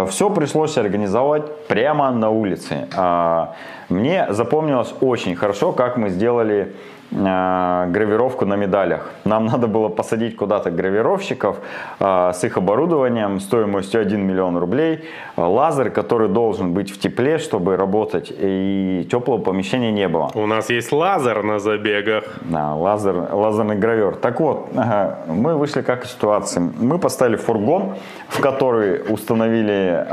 все пришлось организовать прямо на улице. Э, мне запомнилось очень хорошо, как мы сделали э, гравировку на медалях. Нам надо было посадить куда-то гравировщиков э, с их оборудованием стоимостью 1 миллион рублей, э, лазер, который должен быть в тепле, чтобы работать, и теплого помещения не было. У нас есть лазер на забегах. Да, лазер, лазерный гравер. Так вот, мы вышли как из ситуации. Мы поставили фургон, в который установили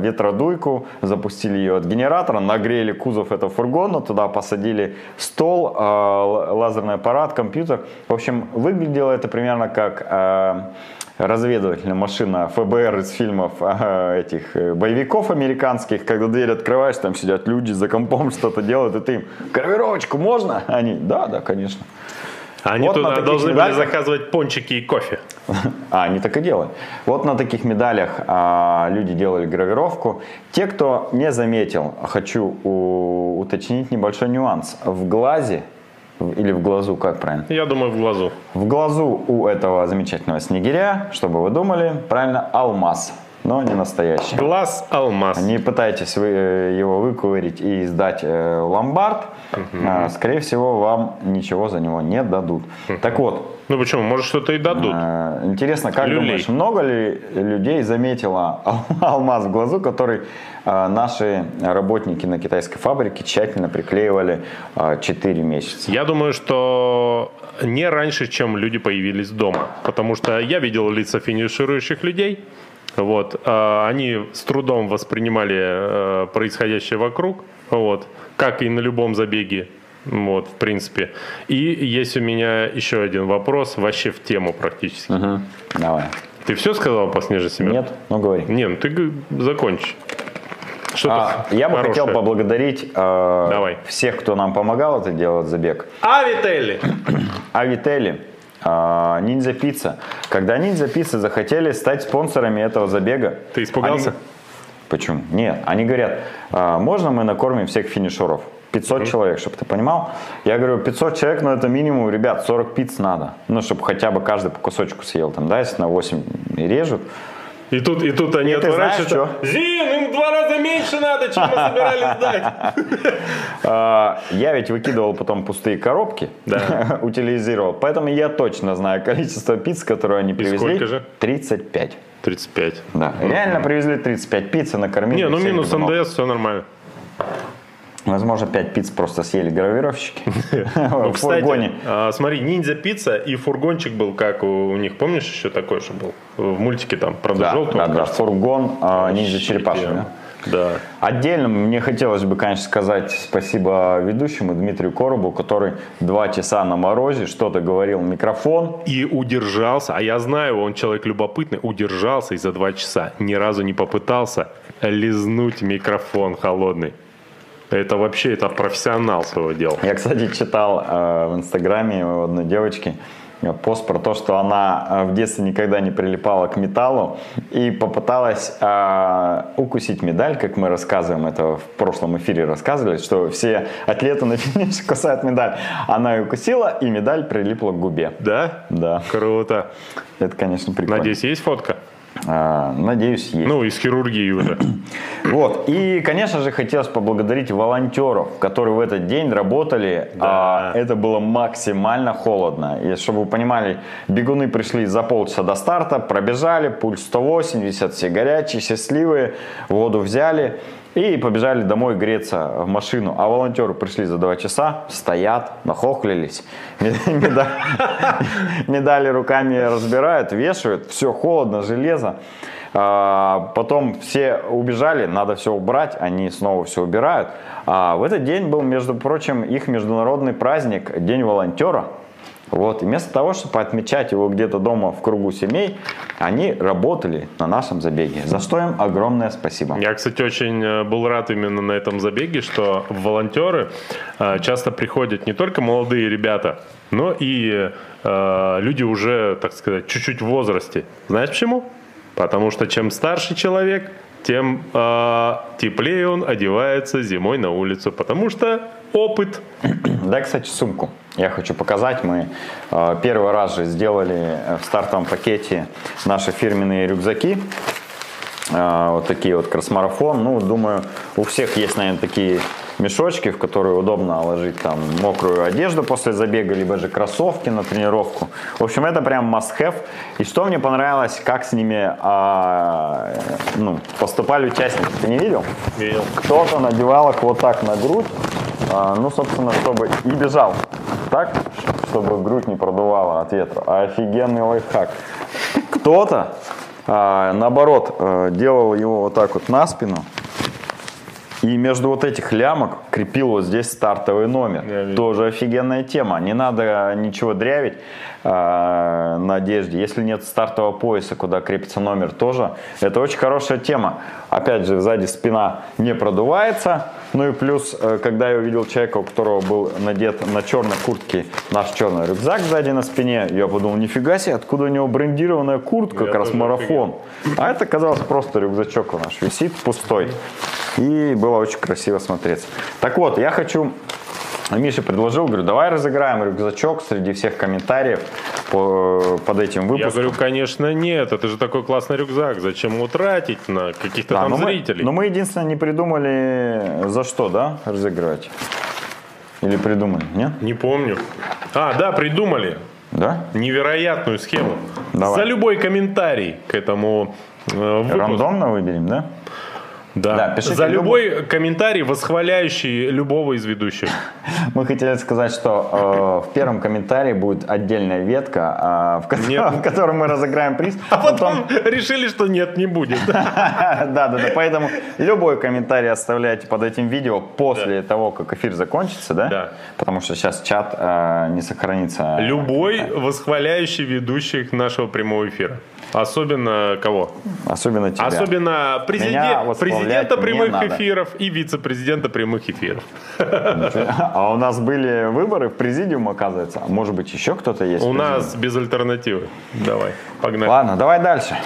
ветродуйку, запустили ее от генератора, нагрели кузов этого фургона, туда посадили стол, л- лазерный аппарат, компьютер. В общем, выглядело это примерно как э, разведывательная машина ФБР из фильмов э, этих э, боевиков американских, когда дверь открываешь, там сидят люди за компом что-то делают, и ты им, гравировочку можно? Они, да, да, конечно. Они Вот туда должны были медалях- заказывать пончики и кофе. А, они так и делают. Вот на таких медалях а, люди делали гравировку. Те, кто не заметил, хочу у- уточнить небольшой нюанс. В глазе, или в глазу, как правильно? Я думаю, в глазу. В глазу у этого замечательного снегиря, чтобы вы думали, правильно, алмаз, но не настоящий. Глаз алмаз. Не пытайтесь вы э, его выковырить и сдать э, ломбард. А, Скорее всего, вам ничего за него не дадут. Так вот, Ну почему? Может что-то и дадут. Э, Интересно, как Люлей. думаешь, много ли людей заметило ал- алмаз в глазу, который э, наши работники на китайской фабрике тщательно приклеивали э, 4 месяца? Я думаю, что не раньше, чем люди появились дома. Потому что я видел лица финиширующих людей. Вот, а, они с трудом воспринимали э, происходящее вокруг, вот, как и на любом забеге, вот, в принципе. И есть у меня еще один вопрос, вообще в тему практически. Мгм. Давай. Ты все сказал по снежной семерке? Нет? Ну говори. Не, ну ты закончи. Что-то А, я бы хорошее. хотел поблагодарить э, Давай. всех, кто нам помогал это делать забег. Авители, э, Ниндзя Пицца. Когда Ниндзя Пицца захотели стать спонсорами этого забега... Ты испугался? они- Почему? Нет, они говорят, «А, можно мы накормим всех финишеров? 500 человек, чтобы ты понимал. Я говорю, 500 человек, ну это минимум, ребят, 40 пиц надо. Ну, чтобы хотя бы каждый по кусочку съел. Там, да, если на 8 режут. И тут, и тут они И знаешь, отворачиваются. Зин, им два раза меньше надо, чем мы собирались дать. А, Я ведь выкидывал потом пустые коробки, утилизировал. Поэтому я точно знаю количество пиц, которые они привезли. сколько же? 35. 35. Да, реально привезли 35 пицц и накормили. Не, ну минус. НДС, все нормально. Возможно, 5 пиц просто съели гравировщики Ну, в кстати, фургоне. а, смотри, ниндзя пицца и фургончик был, как у, них, помнишь еще такой, что был? В мультике там, правда, Да, желтый. да, да, фургон а, ниндзя черепашек. да. Да. Отдельно мне хотелось бы, конечно, сказать спасибо ведущему Дмитрию Коробу, который два часа на морозе что-то говорил в микрофон. И удержался, а я знаю, он человек любопытный, удержался и за два часа ни разу не попытался лизнуть микрофон холодный. Это вообще, это профессионал своего дела. Я, кстати, читал э, в инстаграме у одной девочки пост про то, что она э, в детстве никогда не прилипала к металлу и попыталась э, укусить медаль, как мы рассказываем, это в прошлом эфире рассказывали, что все атлеты на финише кусают медаль. Она ее укусила, и медаль прилипла к губе. Да? Да, Круто. это, конечно, прикольно. Надеюсь, есть фотка? А, надеюсь, есть. Ну, из хирургии уже. Вот. И, конечно же, хотелось поблагодарить волонтеров, которые в этот день работали. Да. А, это было максимально холодно. И чтобы вы понимали, бегуны пришли за полчаса до старта, пробежали, пульс 180, все горячие, счастливые, воду взяли и побежали домой греться в машину. А волонтеры пришли за два часа, стоят, нахохлились, меда- медали руками разбирают, вешают, все холодно, железо. А, Потом все убежали, надо все убрать, они снова все убирают. А в этот день был, между прочим, их международный праздник, День волонтера. Вот, и вместо того, чтобы отмечать его где-то дома в кругу семей, они работали на нашем забеге. За что им огромное спасибо. Я, кстати, очень э, был рад именно на этом забеге, что волонтеры э, часто приходят не только молодые ребята, но и э, люди уже, так сказать, чуть-чуть в возрасте. Знаешь почему? Потому что чем старше человек, тем э, теплее он одевается зимой на улицу, потому что опыт. Да, кстати, сумку. Я хочу показать. Мы э, первый раз же сделали в стартовом пакете наши фирменные рюкзаки. Э, вот такие вот кросс-марафон. Ну, думаю, у всех есть, наверное, такие мешочки, в которые удобно ложить там мокрую одежду после забега, либо же кроссовки на тренировку. В общем, это прям must-have. И что мне понравилось, как с ними а, ну, поступали участники. Ты не видел? Видел. Кто-то надевал их вот так на грудь, а, ну, собственно, чтобы и бежал так, чтобы грудь не продувала от ветра. Офигенный лайфхак. Кто-то, а, наоборот, а, делал его вот так вот на спину, и между вот этих лямок крепил вот здесь стартовый номер. Тоже офигенная тема. Не надо ничего дрявить э, на одежде. Если нет стартового пояса, куда крепится номер, тоже. Это очень хорошая тема. Опять же, сзади спина не продувается. Ну и плюс, э, когда я увидел человека, у которого был надет на черной куртке наш черный рюкзак сзади на спине, я подумал, нифига себе, откуда у него брендированная куртка, я как раз марафон. Офигел. А это казалось просто рюкзачок у нас висит пустой. И было очень красиво смотреться. Так вот, я хочу Миша предложил, говорю, давай разыграем рюкзачок среди всех комментариев по, под этим выпуском. Я говорю, конечно, нет, это же такой классный рюкзак, зачем его тратить на каких-то да, там но зрителей? Мы, но мы единственное не придумали, за что, да, разыгрывать? Или придумали, нет? Не помню. А, да, придумали. Да? Невероятную схему. Давай. За любой комментарий к этому э, выпуску. Рандомно выберем, да? Да. да пишите За любой любой комментарий, восхваляющий любого из ведущих. Мы хотели сказать, что э, в первом комментарии будет отдельная ветка, э, в, котором, в котором мы разыграем приз. А потом, потом решили, что нет, не будет. Да, да, да. Поэтому любой комментарий оставляйте под этим видео после да. того, как эфир закончится, да? Да. Потому что сейчас чат э, не сохранится. Любой восхваляющий ведущих нашего прямого эфира. Особенно кого? Особенно тебя. Особенно президент, президента прямых эфиров и вице-президента прямых эфиров. А у нас были выборы в президиум, оказывается. Может быть, еще кто-то есть? У нас без альтернативы. Давай, погнали. Ладно, давай дальше.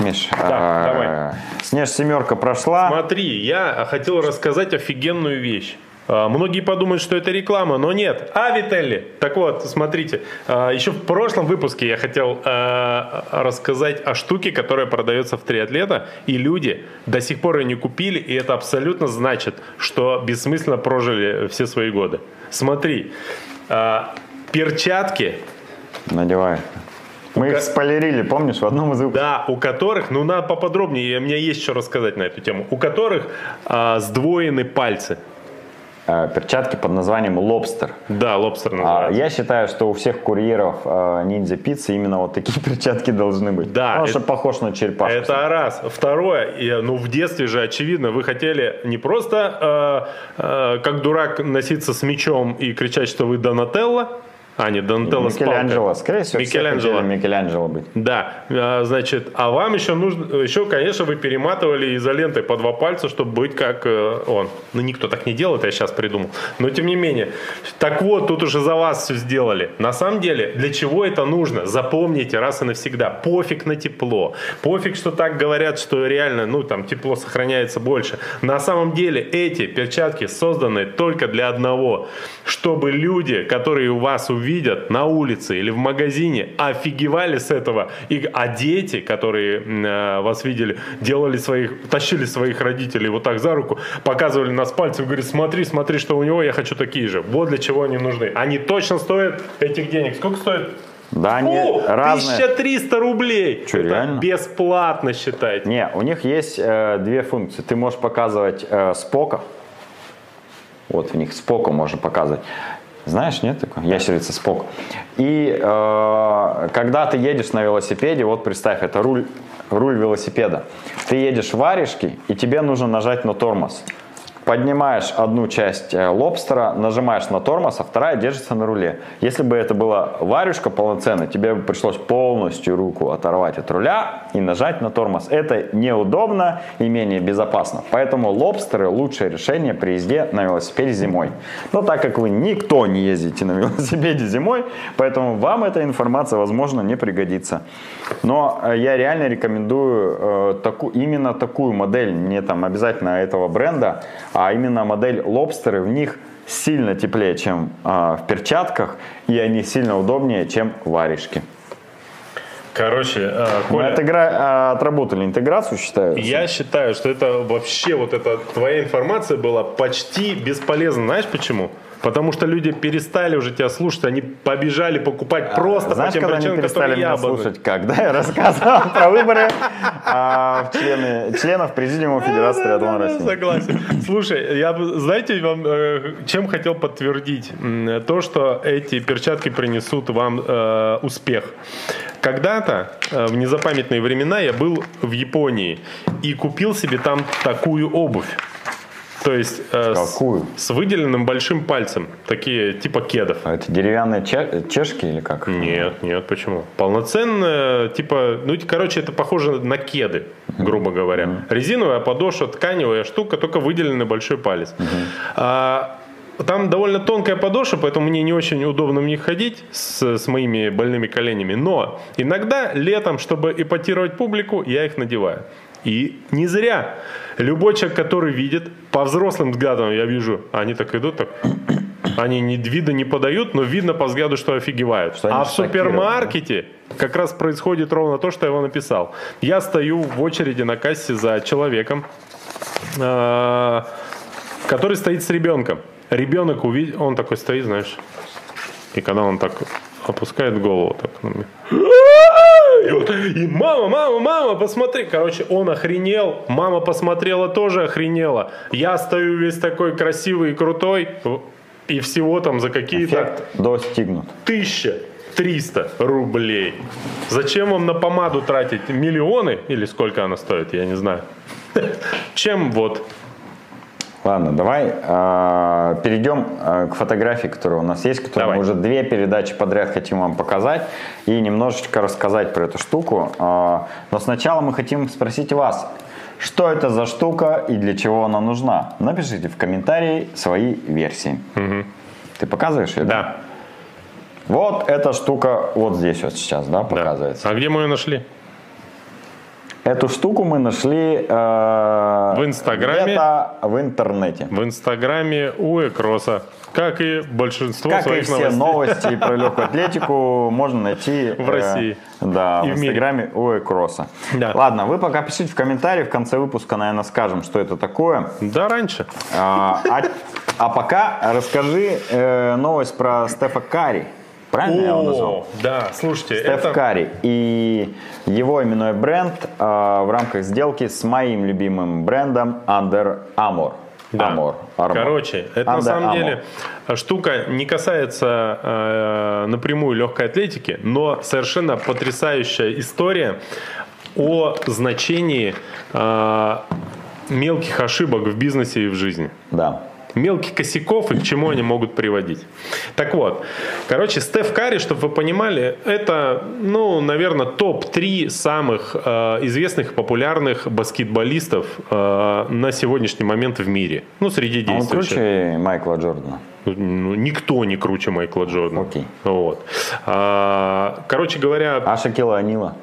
Миш, так, а, давай. Снеж семерка прошла. Смотри, я хотел рассказать офигенную вещь. А, многие подумают, что это реклама, но нет. А, Вителли, так вот, смотрите, а, еще в прошлом выпуске я хотел а, рассказать о штуке, которая продается в триатлета, и люди до сих пор ее не купили, и это абсолютно значит, что бессмысленно прожили все свои годы. Смотри, перчатки. Надевай. Мы их спойлерили, помнишь, в одном из выпусков? Да, у которых, ну надо поподробнее, у меня есть что рассказать на эту тему, у которых а, сдвоены пальцы. Э, перчатки под названием лобстер. Да, лобстер называется. Я считаю, что у всех курьеров э, ниндзя пиццы именно вот такие перчатки должны быть. Да. Потому это, что похож на черепашку. Это раз. Второе, ну в детстве же, очевидно, вы хотели не просто э, э, как дурак носиться с мечом и кричать, что вы Донателло, а, нет, Донателло Микеланджело. Скорее всего, Микеланджело. Микеланджело быть. Да, а, значит, а вам еще нужно, еще, конечно, вы перематывали изолентой по два пальца, чтобы быть как э, он. Ну, никто так не делает, я сейчас придумал. Но, тем не менее. Так вот, тут уже за вас все сделали. На самом деле, для чего это нужно? Запомните раз и навсегда. Пофиг на тепло. Пофиг, что так говорят, что реально, ну, там, тепло сохраняется больше. На самом деле, эти перчатки созданы только для одного. Чтобы люди, которые у вас увидят, видят на улице или в магазине, офигевали с этого. И, а дети, которые э, вас видели, делали своих, тащили своих родителей вот так за руку, показывали нас пальцем, говорят, смотри, смотри, что у него, я хочу такие же. Вот для чего они нужны. Они точно стоят этих денег. Сколько стоит? Да, они О, разные. 1300 рублей. Что, Это реально? бесплатно считайте. Не, у них есть э, две функции. Ты можешь показывать э, спока. Вот в них спока можно показывать. Знаешь, нет такой? Ящерица Спок. И э, когда ты едешь на велосипеде, вот представь, это руль, руль велосипеда. Ты едешь в варежке, и тебе нужно нажать на тормоз. Поднимаешь одну часть э, лобстера, нажимаешь на тормоз, а вторая держится на руле. Если бы это была варюшка полноценная, тебе бы пришлось полностью руку оторвать от руля и нажать на тормоз. Это неудобно и менее безопасно. Поэтому лобстеры лучшее решение при езде на велосипеде зимой. Но так как вы никто не ездите на велосипеде зимой, поэтому вам эта информация, возможно, не пригодится. Но э, я реально рекомендую э, таку, именно такую модель, не там обязательно этого бренда, а именно модель лобстеры, в них сильно теплее, чем э, в перчатках, и они сильно удобнее, чем варежки. Короче, э, Мы Коля, отыгра- а, отработали интеграцию, считаю. я считаю, что это вообще вот эта твоя информация была почти бесполезна. Знаешь почему? Потому что люди перестали уже тебя слушать, они побежали покупать просто Знаешь, по тем когда они причинам, перестали которые я меня обозначил. слушать, когда я рассказывал про выборы а, члены, членов Президиума Федерации триатлона России. Согласен. Слушай, я бы, знаете, вам э, чем хотел подтвердить? То, что эти перчатки принесут вам э, успех. Когда-то, э, в незапамятные времена, я был в Японии и купил себе там такую обувь. То есть э, с- Какую? С, выделенным большим пальцем. Такие типа кедов. А Это деревянные че- чешки или как? Нет, нет, почему? Полноценная, типа, ну, короче, это похоже на кеды, грубо говоря. Резиновая подошва, тканевая штука, только выделенный большой палец. А, там довольно тонкая подошва, поэтому мне не очень удобно в них ходить с, с моими больными коленями. Но иногда летом, чтобы эпатировать публику, я их надеваю. И не зря. Любой человек, который видит, по взрослым взглядам я вижу, они так идут, так они ни вида не подают, но видно по взгляду, что офигевают. Что а в супермаркете как раз происходит ровно то, что я его написал. Я стою в очереди на кассе за человеком, э, который стоит с ребенком. Ребенок увидел, он такой стоит, знаешь, и когда он так опускает голову, так на меня. И, вот, и мама, мама, мама, посмотри. Короче, он охренел. Мама посмотрела, тоже охренела. Я стою весь такой красивый и крутой. И всего там за какие-то достигнут. 1300 рублей. Зачем вам на помаду тратить миллионы? Или сколько она стоит, я не знаю. Чем вот Ладно, давай а, перейдем а, к фотографии, которая у нас есть, которую Давай. мы уже две передачи подряд хотим вам показать и немножечко рассказать про эту штуку. А, но сначала мы хотим спросить вас, что это за штука и для чего она нужна? Напишите в комментарии свои версии. Ты показываешь ее? Да. Вот эта штука вот здесь вот сейчас, да, да. показывается. А где мы ее нашли? Эту штуку мы нашли э, В Инстаграме? где-то в интернете. В инстаграме у Экроса. Как и большинство Как и своих все новостей. новости про легкую атлетику можно найти В России. да, И в в инстаграме у Экроса. Да. Ладно, вы пока пишите в комментарии, в конце выпуска, наверное, скажем, что это такое. Да, раньше. А, а- а пока расскажи э, новость про Стефа Карри. Правильно я его назвал? О, да, слушайте, Стеф это... Карри и его именной бренд а, в рамках сделки с моим любимым брендом Under Armour. Да. Armour. Armour. Короче, это на Under самом Armour. деле штука не касается э, напрямую легкой атлетики, но совершенно потрясающая история о значении э, мелких ошибок в бизнесе и в жизни. Да. Мелких косяков и к чему они могут приводить. Так вот, короче, Стеф Карри, чтобы вы понимали, это, ну, наверное, топ-3 самых э, известных и популярных баскетболистов э, на сегодняшний момент в мире. Ну, среди А он действующих. круче Майкла Джордана. Ну, никто не круче Майкла Джордана. Окей. Вот. А, короче говоря, А Шакила Анила?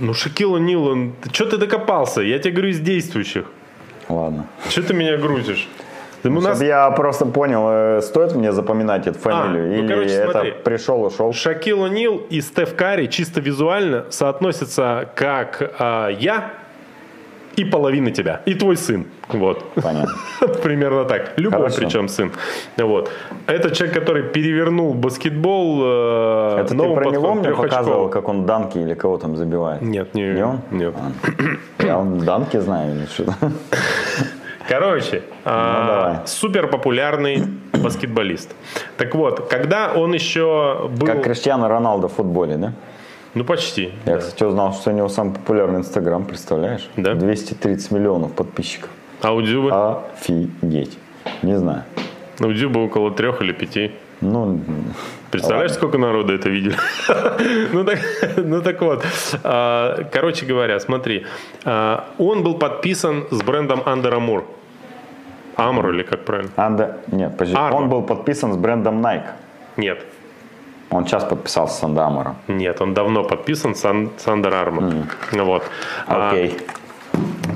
ну, Шакил Нил, он... Что ты докопался? Я тебе говорю из действующих. Ладно. Что ты меня грузишь? У нас Чтобы я просто понял, э, стоит мне запоминать эту фамилию? ну, или короче, это смотри. пришел, ушел? Шакил О'Нил и Стеф Карри чисто визуально соотносятся как а, я и половина тебя, и твой сын. Вот. Понятно. Примерно так. Любой Хорошо. причем сын. Вот. Это человек, который перевернул баскетбол э, Это ты про него мне показывал, как он данки или кого там забивает? Нет, не, Не он? Нет. Я он данки знаю или что? Короче, а, Ну, давай. супер популярный баскетболист. Так вот, когда он еще был... Как Криштиано Роналдо в футболе, да? Ну, почти. Я, кстати, узнал, что у него самый популярный Инстаграм, представляешь? Да? 230 миллионов подписчиков. А у Дзюбы? Офигеть. Не знаю. У Дзюбы около трех или пяти. Ну, Представляешь, ладно. сколько народу это видели? ну, так, ну так вот, а, короче говоря, смотри, а, он был подписан с брендом Under Armour. Armour или как правильно? Анда... Нет, подожди. Armour. Он был подписан с брендом Nike. Нет, Он сейчас подписался с Андамором. нет, он давно подписан с, Ан- с Under Armour. Вот. А, Окей.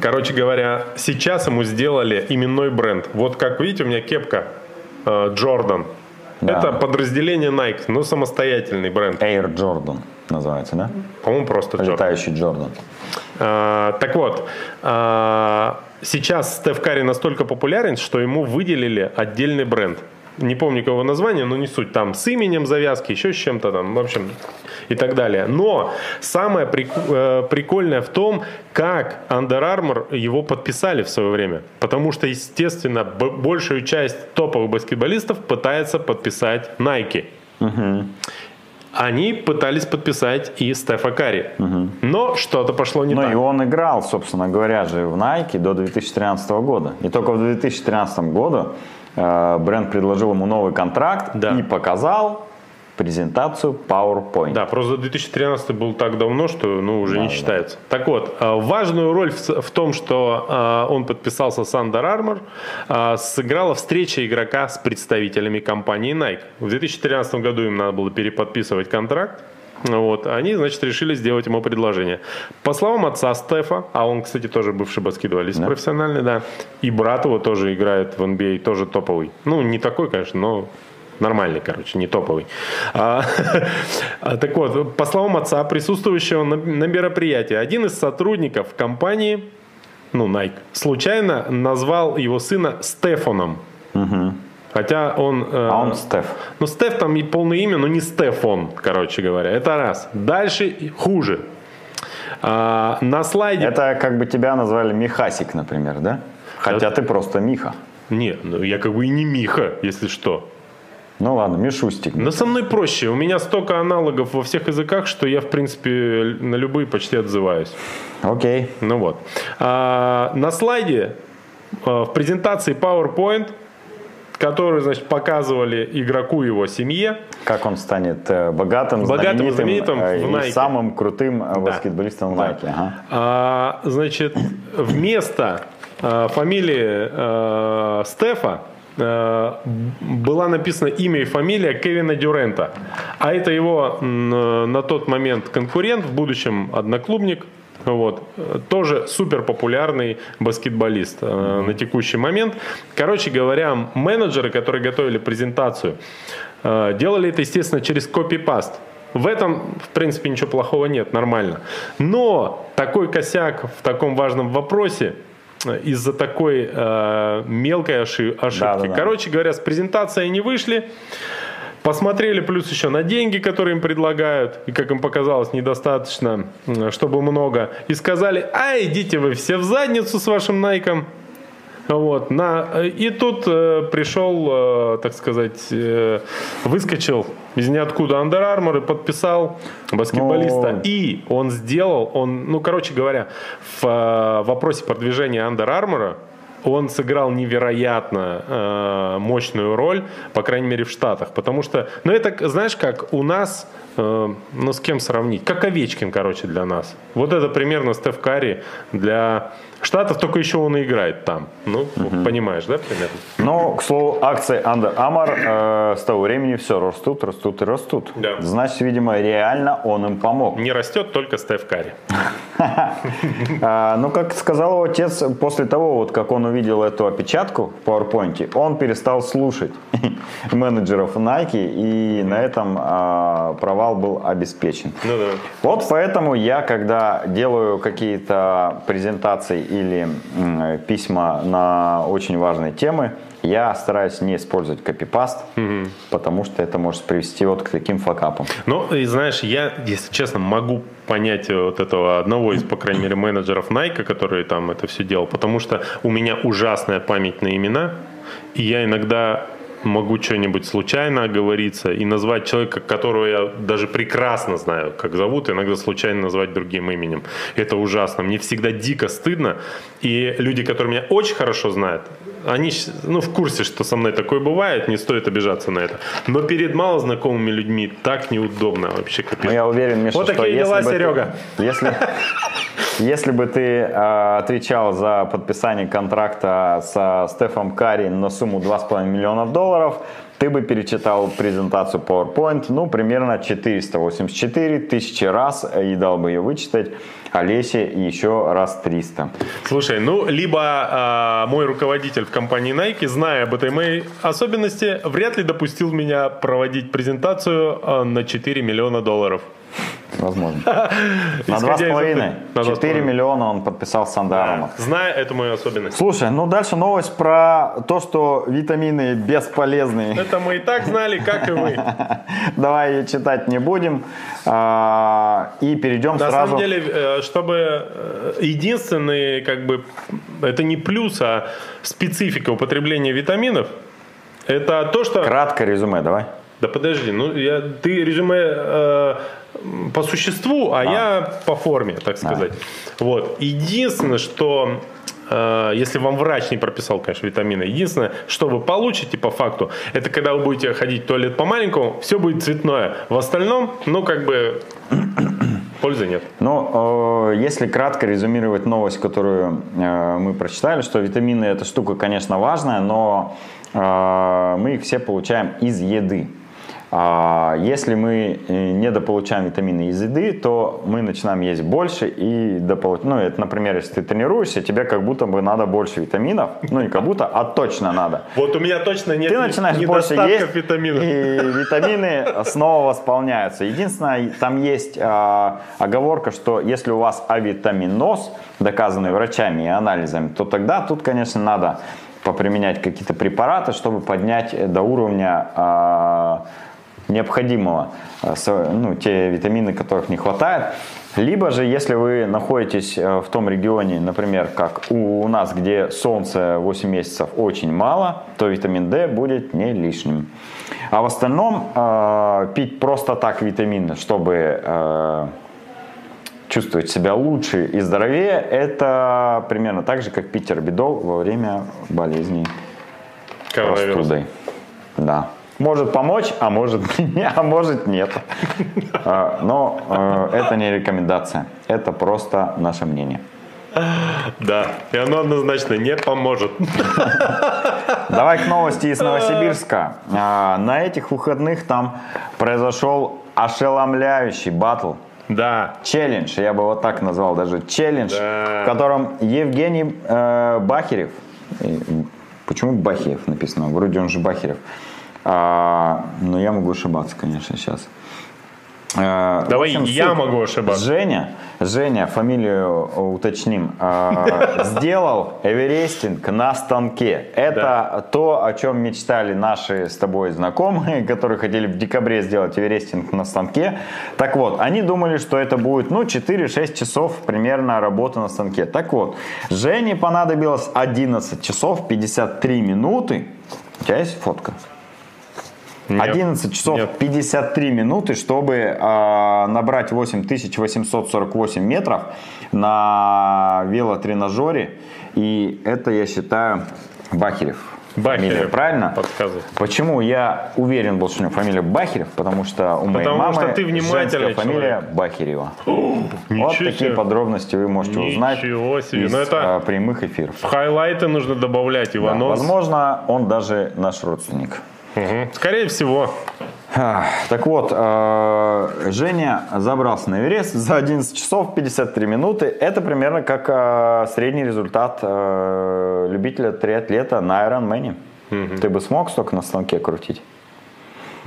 Короче говоря, сейчас ему сделали именной бренд. Вот как видите, у меня кепка э, Jordan. Да. Это подразделение Nike, но самостоятельный бренд. Air Jordan называется, да? По-моему, просто Jordan. Летающий Джордан. А, так вот, а, сейчас Стеф Карри настолько популярен, что ему выделили отдельный бренд. Не помню какого названия, но не суть. Там с именем завязки, еще с чем-то там, в общем, и так далее. Но самое э, прикольное в том, как Under Armour его подписали в свое время. Потому что, естественно, большую часть топовых баскетболистов пытается подписать Nike. Они пытались подписать и Стефа Карри. Но что-то пошло не Ну так. и он играл, собственно говоря, же в Nike до 2013 года. И только в 2013 году бренд предложил ему новый контракт Да. и показал презентацию PowerPoint. Да, просто 2013 был так давно, что ну, уже Да, не да. считается. Так вот, э, важную роль в, в том, что э, он подписался с Under Armour, э, сыграла встреча игрока с представителями компании Nike. В 2013 году им надо было переподписывать контракт. Вот, они, значит, решили сделать ему предложение. По словам отца Стефа, а он, кстати, тоже бывший баскетболист Да. профессиональный, да, и брат его тоже играет в NBA, тоже топовый. Ну, не такой, конечно, но Нормальный, короче, не топовый. А, а, так вот, по словам отца, присутствующего на, на мероприятии, один из сотрудников компании, ну, Nike, случайно назвал его сына Стефаном. Хотя он... э, А он Стеф. ну, Стеф там и полное имя, но не Стефон, короче говоря. Это раз. Дальше хуже. А, на слайде... Это как бы тебя назвали Михасик, например, да? Хотя ты просто Миха. Нет, ну, я как бы и не Миха, если что. Ну ладно, Мишустик. Но со мной проще. У меня столько аналогов во всех языках, что я, в принципе, на любые почти отзываюсь. Окей. Ну вот. А, на слайде а, в презентации PowerPoint, который, значит, показывали игроку его семье, Как он станет э, богатым, Богатым знаменитым знаменитым э, в Nike. и самым крутым э, баскетболистом в Да. Nike. Ага. А, значит, вместо а, фамилии а, Стефа была написана имя и фамилия Кевина Дюрента. А это его на тот момент конкурент, в будущем одноклубник. Вот. Тоже супер популярный баскетболист э, на текущий момент. Короче говоря, менеджеры, которые готовили презентацию, э, делали это, естественно, через копипаст. В этом, в принципе, ничего плохого нет, нормально. Но такой косяк в таком важном вопросе э, из-за такой э, мелкой оши- ошибки. Да-да-да. Короче говоря, с презентацией не вышли. Посмотрели плюс еще на деньги, которые им предлагают, и, как им показалось, недостаточно, чтобы много. И сказали, а идите вы все в задницу с вашим найком. Вот, на, и тут э, пришел, э, так сказать, э, выскочил из ниоткуда Under Armour и подписал баскетболиста. Ну. И он сделал, он, ну, короче говоря, в э, вопросе продвижения Under Armour он сыграл невероятно э, мощную роль, по крайней мере в Штатах, потому что, ну это, знаешь, как у нас, э, ну с кем сравнить, как Овечкин, короче, для нас. Вот это примерно Стеф Карри для Штатов, только еще он и играет там. Ну, понимаешь, да, примерно? Но, к слову, акции Under Armour э, с того времени все растут, растут и растут. Да. Значит, видимо, реально он им помог. Не растет только Стеф Карри. А, ну, как сказал его отец, после того, вот как он увидел эту опечатку в PowerPoint, он перестал слушать менеджеров Nike, и на этом а, провал был обеспечен. Ну. Вот поэтому я, когда делаю какие-то презентации или м, письма на очень важные темы, я стараюсь не использовать копипаст, потому что это может привести вот к таким факапам. Ну, и знаешь, я, если честно, могу понять вот этого одного из, по крайней мере, менеджеров Nike, который там это все делал, потому что у меня ужасная память на имена, и я иногда могу что-нибудь случайно оговориться и назвать человека, которого я даже прекрасно знаю, как зовут, иногда случайно назвать другим именем. Это ужасно. Мне всегда дико стыдно. И люди, которые меня очень хорошо знают, они ну, в курсе, что со мной такое бывает, не стоит обижаться на это. Но перед малознакомыми людьми так неудобно вообще. Капец. Ну, я уверен, Миша, вот что такие дела, если Серега. Ты, если, если бы ты э, отвечал за подписание контракта со Стефом Карри на сумму 2,5 миллиона долларов, ты бы перечитал презентацию PowerPoint, ну, примерно 484 тысячи раз и дал бы ее вычитать. Олесе еще раз 300. Слушай, ну, либо э, мой руководитель в компании Nike, зная об этой моей особенности, вряд ли допустил меня проводить презентацию э, на 4 миллиона долларов. Возможно. На два с половиной. Четыре миллиона он подписал с Сандаром. Зная эту мою особенность. Слушай, ну дальше новость про то, что витамины бесполезные. Это мы и так знали, как и вы. Давай ее читать не будем. А, и перейдем На сразу... На самом деле, э, чтобы э, единственный, как бы, это не плюс, а специфика употребления витаминов, это то, что... Кратко резюме, давай. Да подожди, ну я, ты резюме э, по существу, а, а я по форме, так сказать. А. Вот. Единственное, что э, если вам врач не прописал, конечно, витамины, единственное, что вы получите по факту, это когда вы будете ходить в туалет по маленькому, все будет цветное. В остальном, ну как бы пользы нет. Ну, э, если кратко резюмировать новость, которую э, мы прочитали, что витамины эта штука, конечно, важная, но мы их все получаем из еды. А если мы э, недополучаем витамины из еды, то мы начинаем есть больше и дополучаем. Ну, это, например, если ты тренируешься, тебе как будто бы надо больше витаминов. Ну, не как будто, а точно надо. Вот у меня точно нет Ты начинаешь больше есть, витаминов. и витамины снова восполняются. Единственное, там есть э, оговорка, что если у вас авитаминоз, доказанный врачами и анализами, то тогда тут, конечно, надо поприменять какие-то препараты, чтобы поднять до уровня э, необходимого, э, ну, те витамины, которых не хватает. Либо же, если вы находитесь э, в том регионе, например, как у нас, где солнце 8 месяцев очень мало, то витамин D будет не лишним. А в остальном э, пить просто так витамины, чтобы э, чувствовать себя лучше и здоровее, это примерно так же, как пить орбидол во время болезней простудой. Да может помочь, а может, а может нет. А, но э, это не рекомендация, это просто наше мнение. Да, и оно однозначно не поможет. Давай к новости из Новосибирска. А, на этих выходных там произошел ошеломляющий батл. Да. Челлендж, я бы вот так назвал даже челлендж, да. в котором Евгений э, Бахерев, почему Бахерев написано, вроде он же Бахерев, но я могу ошибаться, конечно, сейчас. А, Давай общем, я могу ошибаться. Женя, Женя, фамилию уточним, а, сделал эверестинг на станке. Это да. то, о чем мечтали наши с тобой знакомые, которые хотели в декабре сделать эверестинг на станке. Так вот, они думали, что это будет ну, 4-6 часов примерно работы на станке. Так вот, Жене понадобилось 11 часов 53 минуты. У тебя есть фотка? Нет. 11 часов Нет. 53 минуты, чтобы э, набрать 8848 метров на велотренажере. И это, я считаю, Бахерев. Бахерев. Фамилия, правильно? Подсказывай. Почему я уверен был, что у него фамилия Бахерев? Потому что у моей потому мамы что ты внимательный фамилия человек. Бахерева. О, вот такие себе. подробности вы можете ничего узнать себе. из Но это а, прямых эфиров. В хайлайты нужно добавлять Иванов. Да, возможно, он даже наш родственник. Угу. Скорее всего. Так вот, э, Женя забрался на Эверест за 11 часов 53 минуты. Это примерно как э, средний результат любителя триатлета на Ironman. Угу. Ты бы смог столько на станке крутить?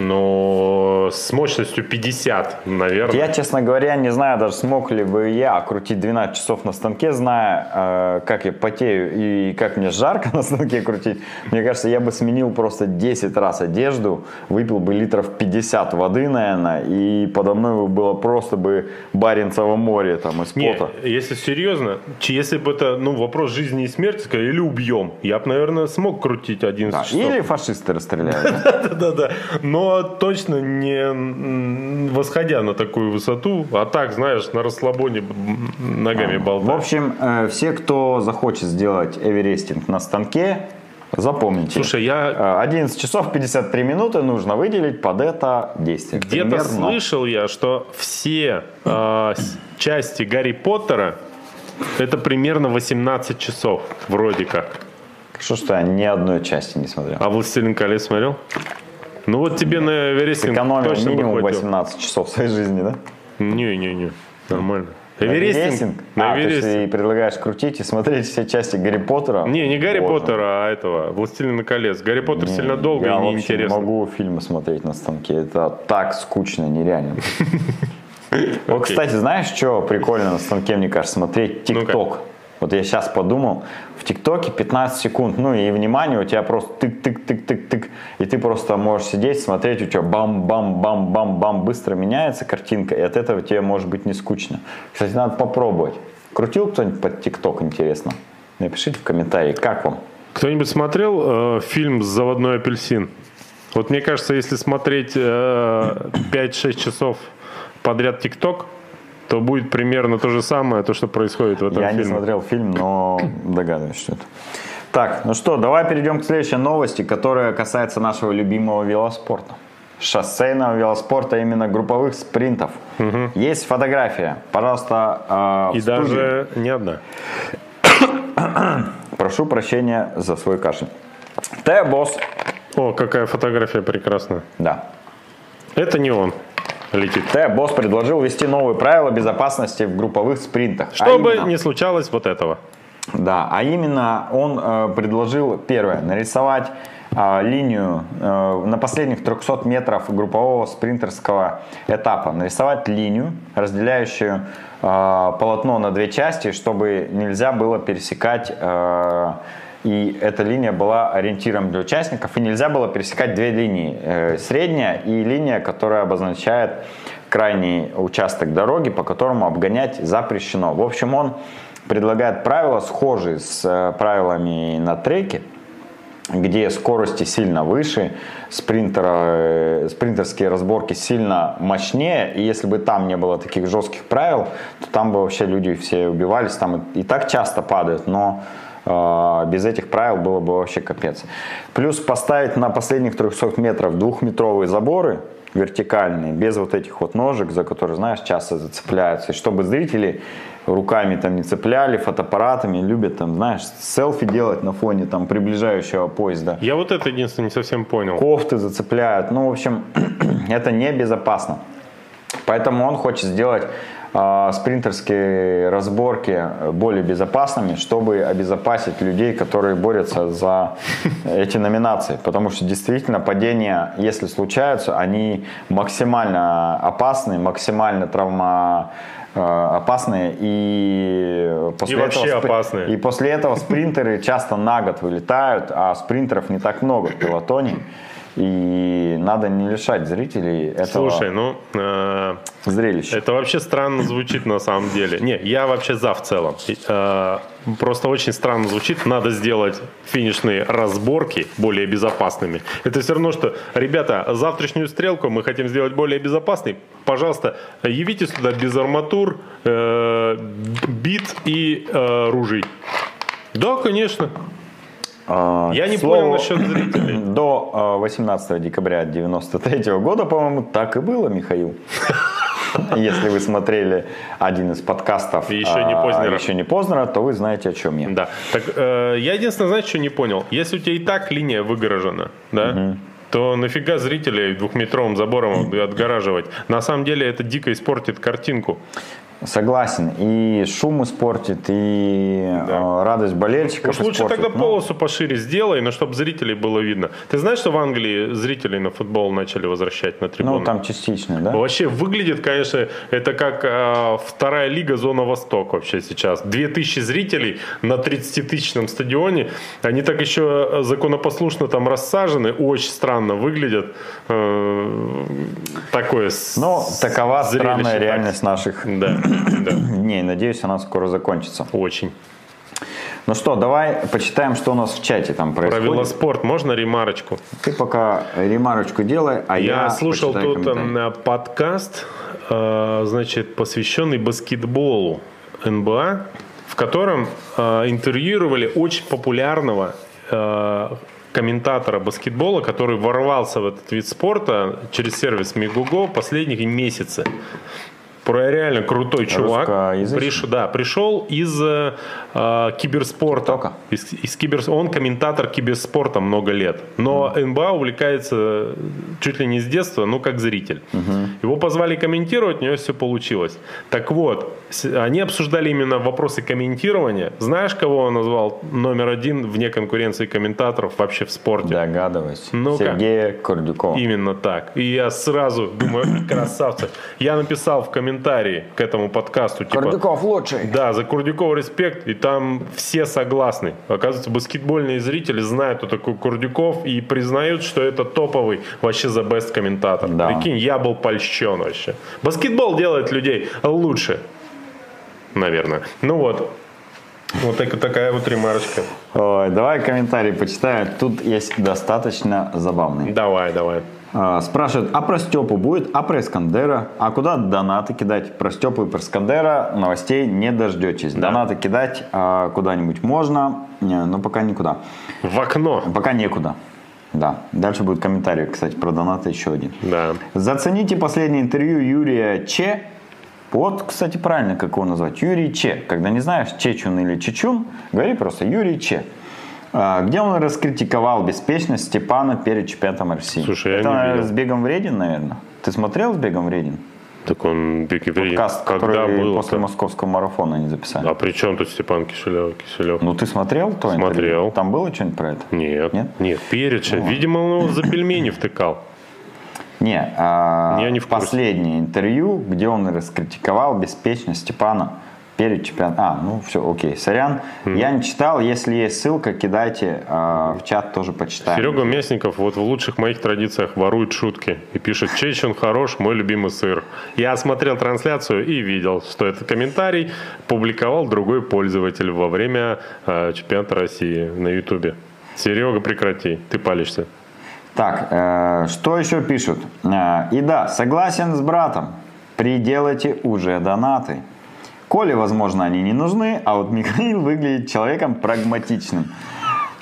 Но с мощностью 50, наверное. Я, честно говоря, не знаю даже, смог ли бы я крутить 12 часов на станке, зная, э, как я потею и как мне жарко на станке крутить. Мне кажется, я бы сменил просто 10 раз одежду, выпил бы литров 50 воды, наверное, и подо мной было просто бы Баренцево море там из Не, пота. если серьезно, если бы это ну, вопрос жизни и смерти, или убьем, я бы, наверное, смог крутить 11 Да, часов. Или фашисты расстреляют. Да-да-да. Но точно не восходя на такую высоту, а так, знаешь, на расслабоне ногами В болтать. общем, э, все, кто захочет сделать эверестинг на станке, запомните. Слушай, я Э, 11 часов 53 минуты нужно выделить под это действие. где-то Примерно. слышал я, что все э, части Гарри Поттера это примерно 18 часов, вроде как. Что ж ты я ни одной части не смотрел? А «Властелин колец» смотрел? Ну вот тебе на Эверестинг Экономил точно минимум хватило. 18 часов своей жизни, да? Не-не-не, нормально. Эверестинг? На А, то есть Эверестинг. ты предлагаешь крутить и смотреть все части Гарри Поттера? Не, не Гарри Боже. Поттера, а этого, «Властелина колец». Гарри Поттер Не, сильно долго я и неинтересно. не могу фильмы смотреть на станке. Это так скучно, нереально. Вот, кстати, знаешь, что прикольно на станке, мне кажется, смотреть. ТикТок. Вот я сейчас подумал, в ТикТоке 15 секунд, ну и внимание у тебя просто тык-тык-тык-тык-тык, и ты просто можешь сидеть, смотреть, у тебя бам-бам-бам-бам-бам, быстро меняется картинка, и от этого тебе может быть не скучно. Кстати, надо попробовать. Крутил кто-нибудь под ТикТок, интересно? Напишите в комментарии, как вам? Кто-нибудь смотрел э, фильм «Заводной апельсин»? Вот мне кажется, если смотреть э, 5-6 часов подряд ТикТок, то будет примерно то же самое, то, что происходит в этом Я не фильме. смотрел фильм, но догадываюсь, что это. Так, ну что, давай перейдем к следующей новости, которая касается нашего любимого велоспорта. Шоссейного велоспорта, именно групповых спринтов. Есть фотография. Пожалуйста, э, И студию. даже не одна. Прошу прощения за свой кашель. Т-босс. О, какая фотография прекрасная. Да. Это не он летит. Т-босс предложил ввести новые правила безопасности в групповых спринтах. А Чтобы именно- не случалось вот этого. Да, а именно он э, предложил первое нарисовать э, линию э, на последних 300 метров группового спринтерского этапа, нарисовать линию, разделяющую э, полотно на две части, чтобы нельзя было пересекать э, и эта линия была ориентиром для участников, и нельзя было пересекать две линии, э, средняя и линия, которая обозначает крайний участок дороги, по которому обгонять запрещено. В общем, он предлагает правила, схожие с э, правилами на треке, где скорости сильно выше, спринтера, э, спринтерские разборки сильно мощнее, и если бы там не было таких жестких правил, то там бы вообще люди все убивались, там и, и так часто падают, но без этих правил было бы вообще капец. Плюс поставить на последних 300 метров двухметровые заборы, вертикальные, без вот этих вот ножек, за которые, знаешь, часто зацепляются, и чтобы зрители руками там не цепляли, фотоаппаратами, любят там, знаешь, селфи делать на фоне там приближающего поезда. Я вот это единственное не совсем понял. Кофты зацепляют. Ну, в общем, это небезопасно. Поэтому он хочет сделать спринтерские разборки более безопасными, чтобы обезопасить людей, которые борются за эти номинации. Потому что действительно падения, если случаются, они максимально опасны, максимально травма э, опасные и после И вообще этого опасные. и после этого спринтеры часто на год вылетают, а спринтеров не так много в пилотоне. И надо не лишать зрителей этого Слушай, ну э, зрелища. это вообще странно звучит на самом деле. Не, я вообще за в целом. Э, просто очень странно звучит. Надо сделать финишные разборки более безопасными. Это все равно, что, ребята, завтрашнюю стрелку мы хотим сделать более безопасной. Пожалуйста, явите сюда без арматур, э, бит и э, ружей. Да, конечно. А, Я не к слову, понял насчет зрителей. До э, 18 декабря 93 года, по-моему, так и было, Михаил. Если вы смотрели один из подкастов Еще не а, Познера. еще не поздно, то вы знаете, о чем я. Да. Так э, я единственное, знаете, что не понял? Если у тебя и так линия выгорожена, да, то нафига зрителей двухметровым забором отгораживать? На самом деле это дико испортит картинку. Согласен. И шум испортит, и э, радость болельщиков Уж лучше испортит. тогда Ну, полосу пошире сделай, но чтобы зрителей было видно. Ты знаешь, что в Англии зрителей на футбол начали возвращать на трибуны? Ну, там частично, да? Вообще выглядит, конечно, это как э, вторая лига Зона Восток вообще сейчас. 2000 зрителей на 30-тысячном стадионе. Они так еще законопослушно там рассажены. Очень странно выглядят. Э, такое Ну, такова зрелище, странная так. реальность наших Да, да, дней. Надеюсь, она скоро закончится. очень. Ну что, давай почитаем, что у нас в чате там Про происходит. велоспорт можно ремарочку? Ты пока ремарочку делай, а я, Я слушал тут э, подкаст, э, значит, посвященный баскетболу НБА, в котором э, интервьюировали очень популярного комментатора баскетбола, который ворвался в этот вид спорта через сервис Мегуго последние месяцы. Про реально крутой чувак. Приш- да, пришел из э, э, киберспорта. Тока? Из, из кибер... Он комментатор киберспорта много лет. Но НБА увлекается чуть ли не с детства, ну как зритель. Его позвали комментировать, у него все получилось. Так вот, они обсуждали именно вопросы комментирования. Знаешь, кого он назвал номер один вне конкуренции комментаторов вообще в спорте? Догадываюсь. Ну-ка. Сергея Кордюкова. Именно так. И я сразу думаю, красавцы. Я написал в комментарии к этому подкасту, типа, Кордюков лучший. да, за Курдюкова респект, и там все согласны. Оказывается, баскетбольные зрители знают, кто такой Курдюков, и признают, что это топовый вообще за best комментатор. Да. Прикинь, я был польщен вообще. Баскетбол делает людей лучше. Наверное. Ну вот. Вот так- такая вот ремарочка. Ой, давай комментарий почитаю. Тут есть достаточно забавный. Давай, давай. А, Спрашивают, а про Степу будет, а про Искандера? А куда донаты кидать? Про Степу и про Искандера новостей не дождетесь. Донаты кидать а, куда-нибудь можно, но пока никуда. В окно. Пока некуда. Да. Дальше будет комментарий, кстати, про донаты еще один. Да. Зацените последнее интервью Юрия Че. Вот, кстати, правильно, как его назвать. Юрий Че. Когда не знаешь, Чечун или Чечун, говори просто Юрий Че. А, Где он раскритиковал беспечность Степана перед чемпионатом России. Слушай, я Это не наверное, видел. с Бегом Вредин, наверное. Ты смотрел с Бегом Вредин? Так он Википедия. Подкаст, Когда который был? после московского марафона они записали. А при чем тут Степан Киселев? Киселев? Ну, ты смотрел то интервью? Смотрел. Там было что-нибудь про это? Нет, Нет? нет, перед же. Видимо, он его за пельмени втыкал. Не, а, Я не в курсе. последнее интервью, где он раскритиковал беспечность Степана перед чемпионатом. А, ну все, окей, сорян. Я не читал, если есть ссылка, кидайте а, в чат, тоже почитаем. Серега Мясников вот в лучших моих традициях ворует шутки и пишет «Чечен хорош, мой любимый сыр». Я смотрел трансляцию и видел, что этот комментарий публиковал другой пользователь во время э, чемпионата России на Ютубе. Серега, прекрати, ты палишься. Так, э, что еще пишут? Э, и да, согласен с братом, приделайте уже донаты. Коле, возможно, они не нужны, а вот Михаил выглядит человеком прагматичным.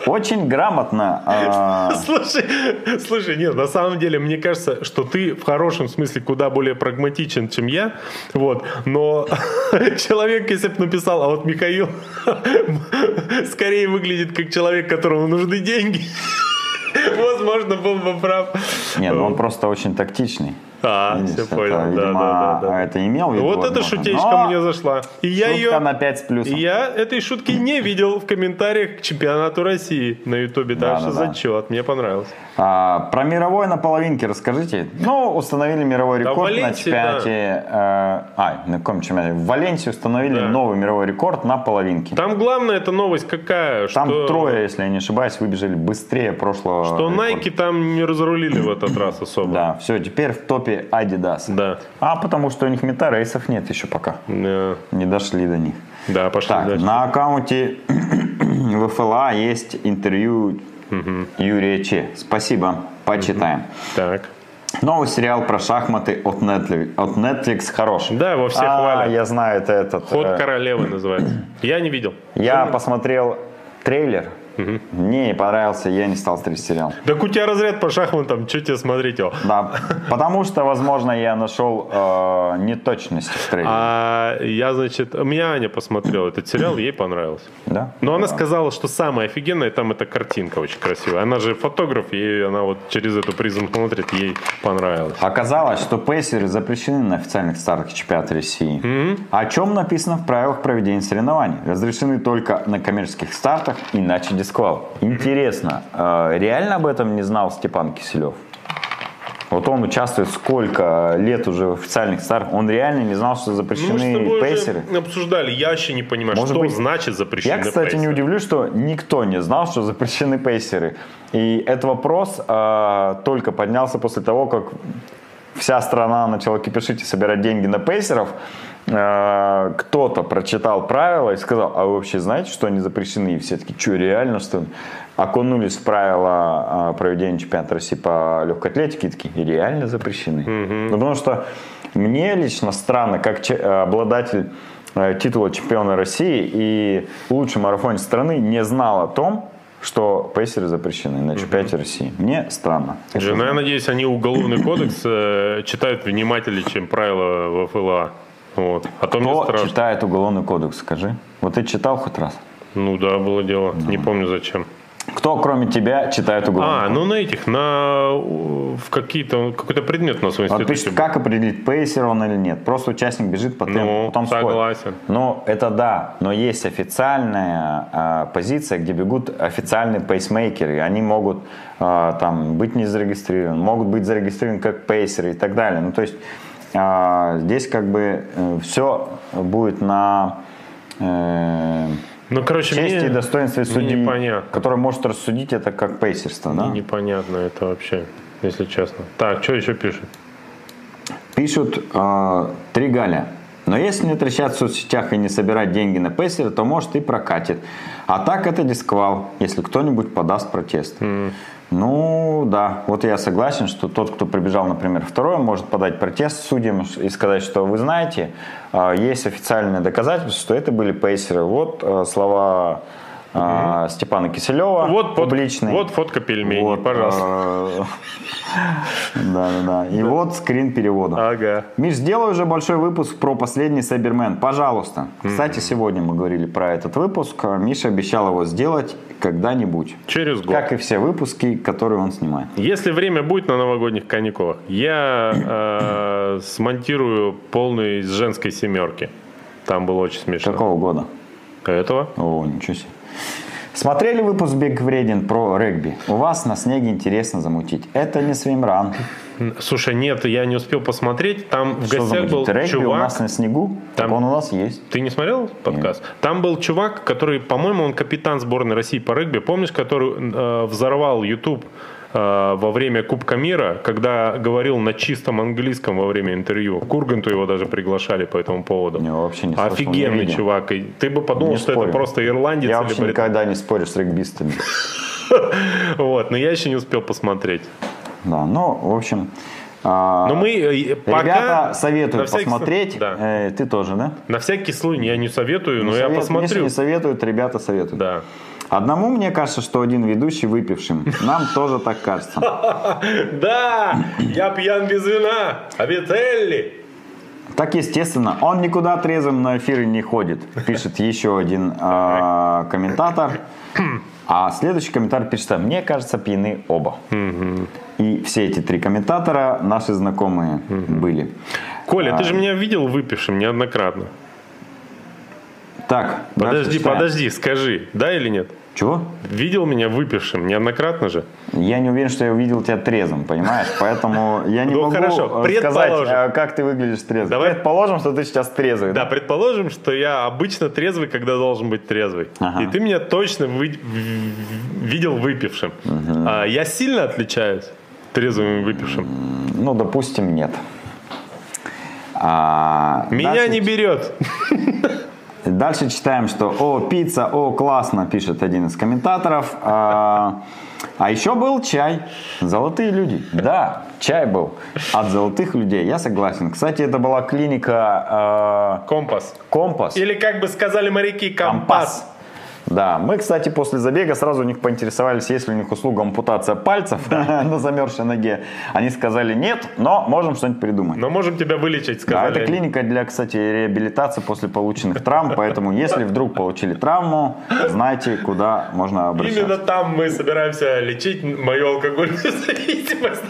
Очень грамотно э, Слушай, слушай, нет, на самом деле, мне кажется, что ты в хорошем смысле куда более прагматичен, чем я, вот, но человек, если бы написал, а вот Михаил скорее выглядит как человек, которому нужны деньги, возможно, был бы прав. Нет, ну он просто очень тактичный. А, Видишь, все это, понял, да, видимо, да, да, да. это имел в виду. Вот эта шутечка Но мне зашла. И я ее... на 5 с плюсом. И я этой шутки не видел в комментариях к чемпионату России на Ютубе, так Да, что да, да. зачет, мне понравилось. А, про мировой на половинке расскажите. Ну, установили мировой Да, рекорд на Валенсии, чемпионате. э, а, на каком чемпионате? В Валенсии установили Да. новый мировой рекорд на половинке. Там главная эта новость какая, Там что... трое, если я не ошибаюсь, выбежали быстрее прошлого. Что рекорда. Nike там не разрулили в этот раз особо. Да, все, теперь в топе Adidas. Да. А потому что у них метарейсов нет еще пока. Да, Не дошли до них. Да, пошли Так, дальше. на аккаунте ВФЛА есть интервью Юрия Че. Спасибо, почитаем. Так. Новый сериал про шахматы от Netflix, от Netflix хороший. Да, его все а, хвалят. я знаю, это этот. Ход э, королевы называется. Я не видел. я посмотрел трейлер Мне не понравился, я не стал смотреть сериал. Так у тебя разряд по шахматам, что тебе смотреть его? Да, потому что, возможно, я нашел э, неточности в трейлере. А я, значит, у меня Аня посмотрела этот сериал, ей понравился. Да? Но она Да. сказала, что самое офигенное там эта картинка очень красивая. Она же фотограф, и она вот через эту призму смотрит, ей понравилось. Оказалось, что пейсеры запрещены на официальных стартах чемпионата России. О чем написано в правилах проведения соревнований. Разрешены только на коммерческих стартах, иначе дисквал. Интересно, э, реально об этом не знал Степан Киселев? Вот он участвует сколько лет уже в официальных стартах. Он реально не знал, что Ну, запрещены тобой пейсеры. обсуждали, я вообще не понимаю, Может что быть, значит запрещены Я, кстати, не пейсеры. удивлюсь, что никто не знал, что запрещены пейсеры. И этот вопрос э, только поднялся после того, как вся страна начала кипишить и собирать деньги на пейсеров. Э, кто-то прочитал правила и сказал, а вы вообще знаете, что они запрещены? И все таки что, реально, что ли?» окунулись в правила э, проведения чемпионата России по легкой атлетике и такие, реально запрещены. Ну, потому что мне лично странно, как че- э, обладатель титула чемпиона России и лучший марафонец страны не знал о том, что пейсеры запрещены на чемпионате России. Мне странно. Слушай, ну, я надеюсь, они уголовный кодекс читают внимательнее, чем правила ВФЛА. Вот. А то мне Кто страшно. читает уголовный кодекс, скажи? Вот ты читал хоть раз? Ну да, было дело. Не помню зачем. Кто, кроме тебя, читает уголовный А, кодекс? ну на этих, на в какие-то какой-то предмет в Вот институте. пишет, был. как определить, пейсер он или нет. Просто участник бежит по темпу, Ну, потом сходит. согласен. Ну, это да, но есть официальная а, позиция, где бегут официальные пейсмейкеры. Они могут а, там быть не зарегистрированы, могут быть зарегистрированы как пейсеры и так далее. Ну, то есть а, здесь как бы все будет на э, Ну, короче, чести мне и достоинстве судьи, непонятно. который может рассудить это как пейсерство. Да? Непонятно это вообще, если честно. Так, что еще пишет? Пишут э, три Галя. Но если не трещать в соцсетях и не собирать деньги на пейсера, то может и прокатит. А так это дисквал, если кто-нибудь подаст протест. Ну да, вот я согласен, что тот, кто прибежал, например, второй, может подать протест судьям и сказать, что вы знаете, э, есть официальное доказательство, что это были пейсеры. Вот э, слова э, Степана Киселева Вот, публичные. вот фотка пельменей, Вот, пожалуйста. Да, да, да. И вот скрин перевода. Ага. Миш, сделай уже большой выпуск про последний Сайбермен. Пожалуйста. Кстати, сегодня мы говорили про этот выпуск. А Миша обещал его сделать когда-нибудь. Через год. Как и все выпуски, которые он снимает. Если время будет на новогодних каникулах, я э, смонтирую полный из женской семерки. Там было очень смешно. Какого года? Этого? О, ничего себе. Смотрели выпуск «Бег вреден» про регби? У вас на снеге интересно замутить. Это не свимран. Слушай, нет, я не успел посмотреть. Там в Что гостях был? Регби у чувак. нас на снегу? Там- он у нас есть. Ты не смотрел подкаст? Там был чувак, который, по-моему, он капитан сборной России по регби. Помнишь, который э, взорвал YouTube во время Кубка мира, когда говорил на чистом английском во время интервью. Курганту его даже приглашали по этому поводу. Не, вообще не слышал, не Офигенный видел. чувак. И ты бы подумал, Не что спорю. это просто ирландец Я или вообще британец. никогда не спорю с регбистами. Вот, но я еще не успел посмотреть. Да, ну, в общем... а, Но мы э, пока... Ребята советуют всякий посмотреть. Да. Э, ты тоже, да? На всякий случай я не советую, но Не я совет- посмотрю. Если не советуют, ребята советуют. Да. Одному мне кажется, что один ведущий выпившим. Нам тоже так кажется. Да, я пьян без вина, а Вителли. Так естественно, он никуда трезвым на эфиры не ходит, пишет еще один а, комментатор. А следующий комментарий пишет, мне кажется, пьяны оба. И все эти три комментатора наши знакомые были. Коля, ты А. же меня видел выпившим неоднократно. Так, Подожди, подожди, скажи, да или нет? Чего? Видел меня выпившим неоднократно же? Я не уверен, что я увидел тебя трезвым, понимаешь? Поэтому я не Ну, могу сказать, э, как ты выглядишь трезвым. Давай. Предположим, что ты сейчас трезвый. Да, предположим, что я обычно трезвый, когда должен быть трезвый. И ты меня точно видел выпившим. А я сильно отличаюсь трезвым и выпившим? Ну, допустим, нет. А, Меня не берет. Дальше читаем, что «О, пицца, о, классно», пишет один из комментаторов. А, а еще был чай. Золотые люди. Да, чай был от золотых людей, я согласен. Кстати, это была клиника Компас. э, «Компас». Или, как бы сказали моряки, компас. Компас. Да, мы, кстати, после забега сразу у них поинтересовались, есть ли у них услуга ампутация пальцев на замерзшей ноге. Они сказали нет, но можем что-нибудь придумать. Но можем тебя вылечить, Да, сказали. это они. клиника для, кстати, реабилитации после полученных травм, поэтому если вдруг получили травму, знайте, куда можно обращаться. Именно там мы собираемся лечить мою алкогольную зависимость.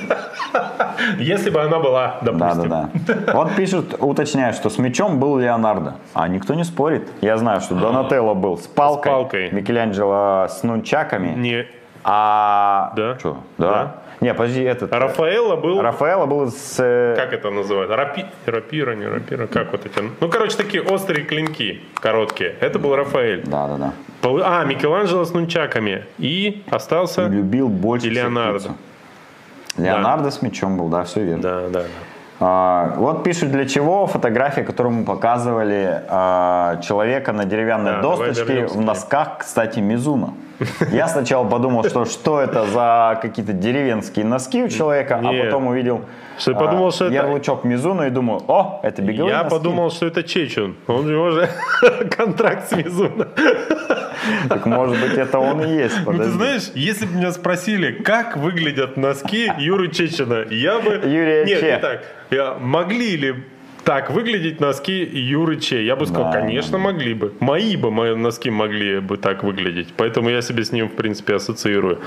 Если бы она была, Да, допустим. да, да. Вот пишут, уточняют, что с мячом был Леонардо. А никто не спорит. Я знаю, что Донателло был с палкой, Палкой. Микеланджело с нунчаками. Не, А... Да. Что? Да? Не, подожди, этот... Рафаэлло был... Рафаэлло был с... э, Как это называют? Рапи... Рапира, не рапира, как вот эти? Ну, короче, такие острые клинки, короткие. Это был Рафаэль. Да, да, да. Пол- А, Микеланджело с нунчаками. И остался... Любил больше И Леонардо. Леонардо с мячом был, да, все верно. Да, да, да. А, вот пишут, для чего фотография, которую мы показывали а, человека на деревянной Да, досточке в носках, кстати, Мизуна. Я сначала подумал, что что это за какие-то деревенские носки у человека, а Нет. потом увидел Что я подумал, что это- ярлычок Мизуна и думаю, о, это беговые Я носки. подумал, что это Чечун. Он у него же контракт с Мизуна. Так может быть это он и есть. Ну, ты подожди. знаешь, если бы меня спросили, как выглядят носки Юры Чечина, я бы... Юрия Нет, Че. не так. Я- Могли ли так выглядеть носки Юры Че? Я бы сказал, Да, конечно, могли бы. Мои бы мои носки могли бы так выглядеть. Поэтому я себе с ним, в принципе, ассоциирую.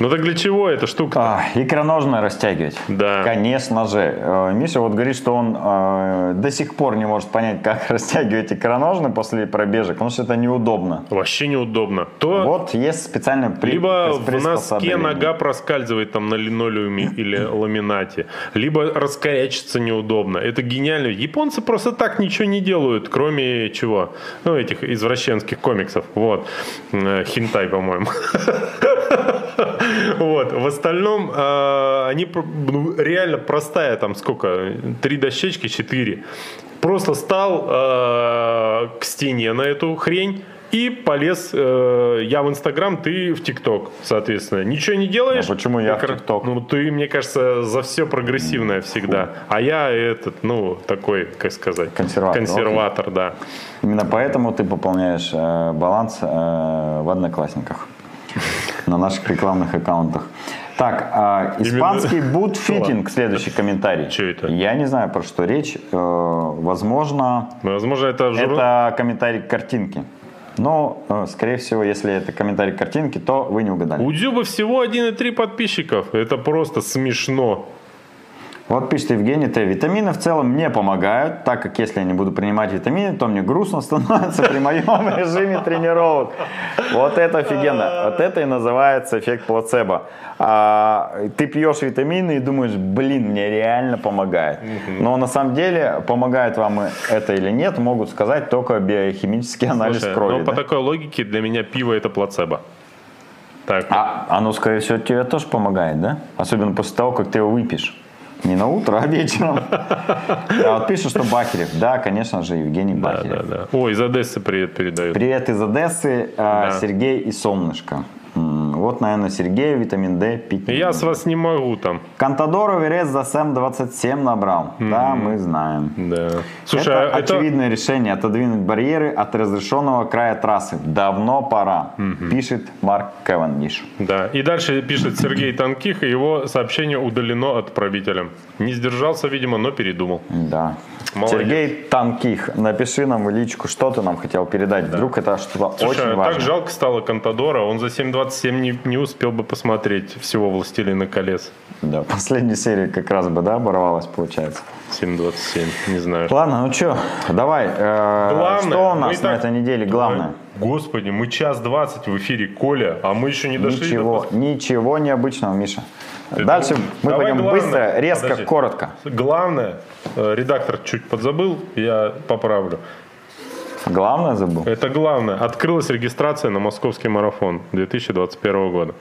Ну так для чего эта штука? А, икроножное растягивать. Да. Конечно же. Э, Миша вот говорит, что он э, до сих пор не может понять, как растягивать икроножный после пробежек, потому что это неудобно. Вообще неудобно. То Вот есть специально при, Либо в носке нога проскальзывает там на линолеуме или ламинате, либо раскорячиться неудобно. Это гениально. Японцы просто так ничего не делают, кроме чего? Ну, этих извращенских комиксов. Вот. Э, Хентай, по-моему. Вот. В остальном э, они ну, реально простая, там сколько? Три дощечки, четыре. Просто стал э, к стене на эту хрень и полез э, я в Инстаграм, ты в ТикТок, соответственно. Ничего не делаешь. А почему я в Как раз- ТикТок? Ну, ты, мне кажется, за все прогрессивное всегда. А я этот, ну, такой, как сказать... Консерватор, Консерватор, да. Именно поэтому ты пополняешь э, баланс э, в Одноклассниках. На наших рекламных аккаунтах. Так, а, испанский бутфитинг, следующий комментарий. Чё это? Я не знаю, про что речь. Э, Возможно, Возможно, это... жур- это комментарий к картинке. Но, э, скорее всего, если это комментарий к картинке, то вы не угадали. У Дзюба всего 1,3 подписчиков. Это просто смешно. Вот пишет Евгений Т. Витамины в целом мне помогают, так как если я не буду принимать витамины, то мне грустно становится при моем режиме тренировок. Вот это офигенно. Вот это и называется эффект плацебо. А, ты пьешь витамины и думаешь, блин, мне реально помогает. Но на самом деле, помогает вам это или нет, могут сказать только биохимический анализ Слушай, крови. но по да? такой логике для меня пиво это плацебо. Так, А оно, скорее всего, тебе тоже помогает, да? Особенно после того, как ты его выпьешь. Не на утро, а вечером. А вот пишут, что Бахерев. Да, конечно же, Евгений да, Бахерев. да, да. Ой, из Одессы привет передают. Привет из Одессы, а, Да. Сергей и Солнышко. Вот, наверное, Сергею витамин D пить. Я с вас не могу там. Контадору Верес за СМ 27 набрал. Да, мы знаем. Да. Слушай, это а это... очевидное решение отодвинуть барьеры от разрешенного края трассы. Давно пора, пишет Марк Кевандиш. Да. И дальше пишет Сергей Танких, и его сообщение удалено отправителем. Не сдержался, видимо, но передумал. Да. Молодец. Сергей Танких, напиши нам в личку, что ты нам хотел передать. Вдруг это что-то Слушай, очень а важное. так жалко стало Контадора. Он за 7.27 не, не успел бы посмотреть всего «Властелина колец». Да, последняя серия как раз бы, да, оборвалась, получается. 7.27, не знаю. Ладно, ну что, давай. э, Главное, что у нас на так- этой неделе главное? Господи, мы час двадцать в эфире, Коля, а мы еще не дошли Ничего, до... ничего необычного, Миша. Дальше мы Давай пойдем главное. быстро, резко, Подожди. коротко. Главное, э, редактор чуть подзабыл, я поправлю. Главное забыл. Это главное. Открылась регистрация на московский марафон 2021 года.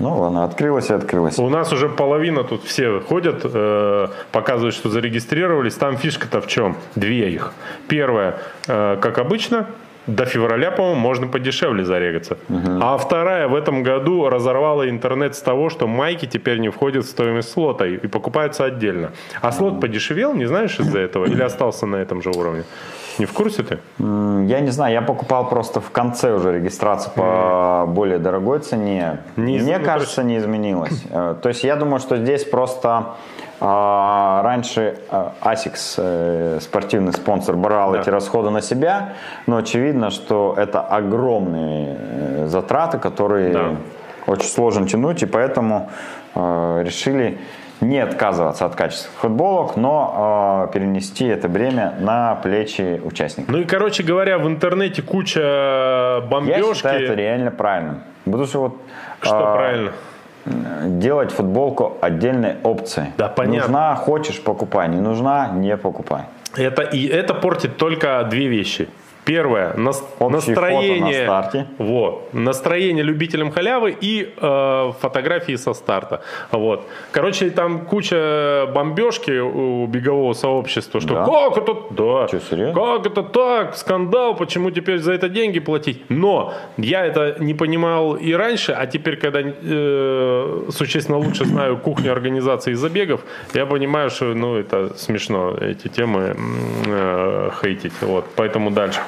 Ну ладно, открылась и открылась. У нас уже половина тут все ходят, э, показывают, что зарегистрировались. Там фишка-то в чем? Две их. Первая, э, как обычно, до февраля, по-моему, можно подешевле зарегаться. А вторая, в этом году разорвала интернет с того, что майки теперь не входят в стоимость слота и покупаются отдельно. А слот подешевел, не знаешь из-за этого? Или остался на этом же уровне? Не в курсе ты? Я не знаю, я покупал просто в конце уже регистрацию по более дорогой цене. Не, Мне ну, кажется, не изменилось. Э, то есть я думаю, что здесь просто а, раньше а, ASICS, э, спортивный спонсор, брал да. эти расходы на себя, но очевидно, что это огромные э, затраты, которые да. очень сложно тянуть, и поэтому решили не отказываться от качества футболок, но э, перенести это бремя на плечи участников. Ну и, короче говоря, в интернете куча бомбежки. Я считаю это реально правильно. Потому что вот... Что э, правильно? Делать футболку отдельной опцией. Да, понятно. Нужна, хочешь, покупай. Не нужна, не покупай. Это, и это портит только две вещи. Первое, нас, настроение, на старте. Вот, настроение любителям халявы и э, фотографии со старта. Вот. Короче, там куча бомбежки у бегового сообщества, что да. как это, да, что, серьезно? как это так, скандал, почему теперь за это деньги платить? Но я это не понимал и раньше, а теперь, когда э, существенно лучше знаю кухню организации забегов, я понимаю, что ну это смешно эти темы э, хейтить. Вот, поэтому дальше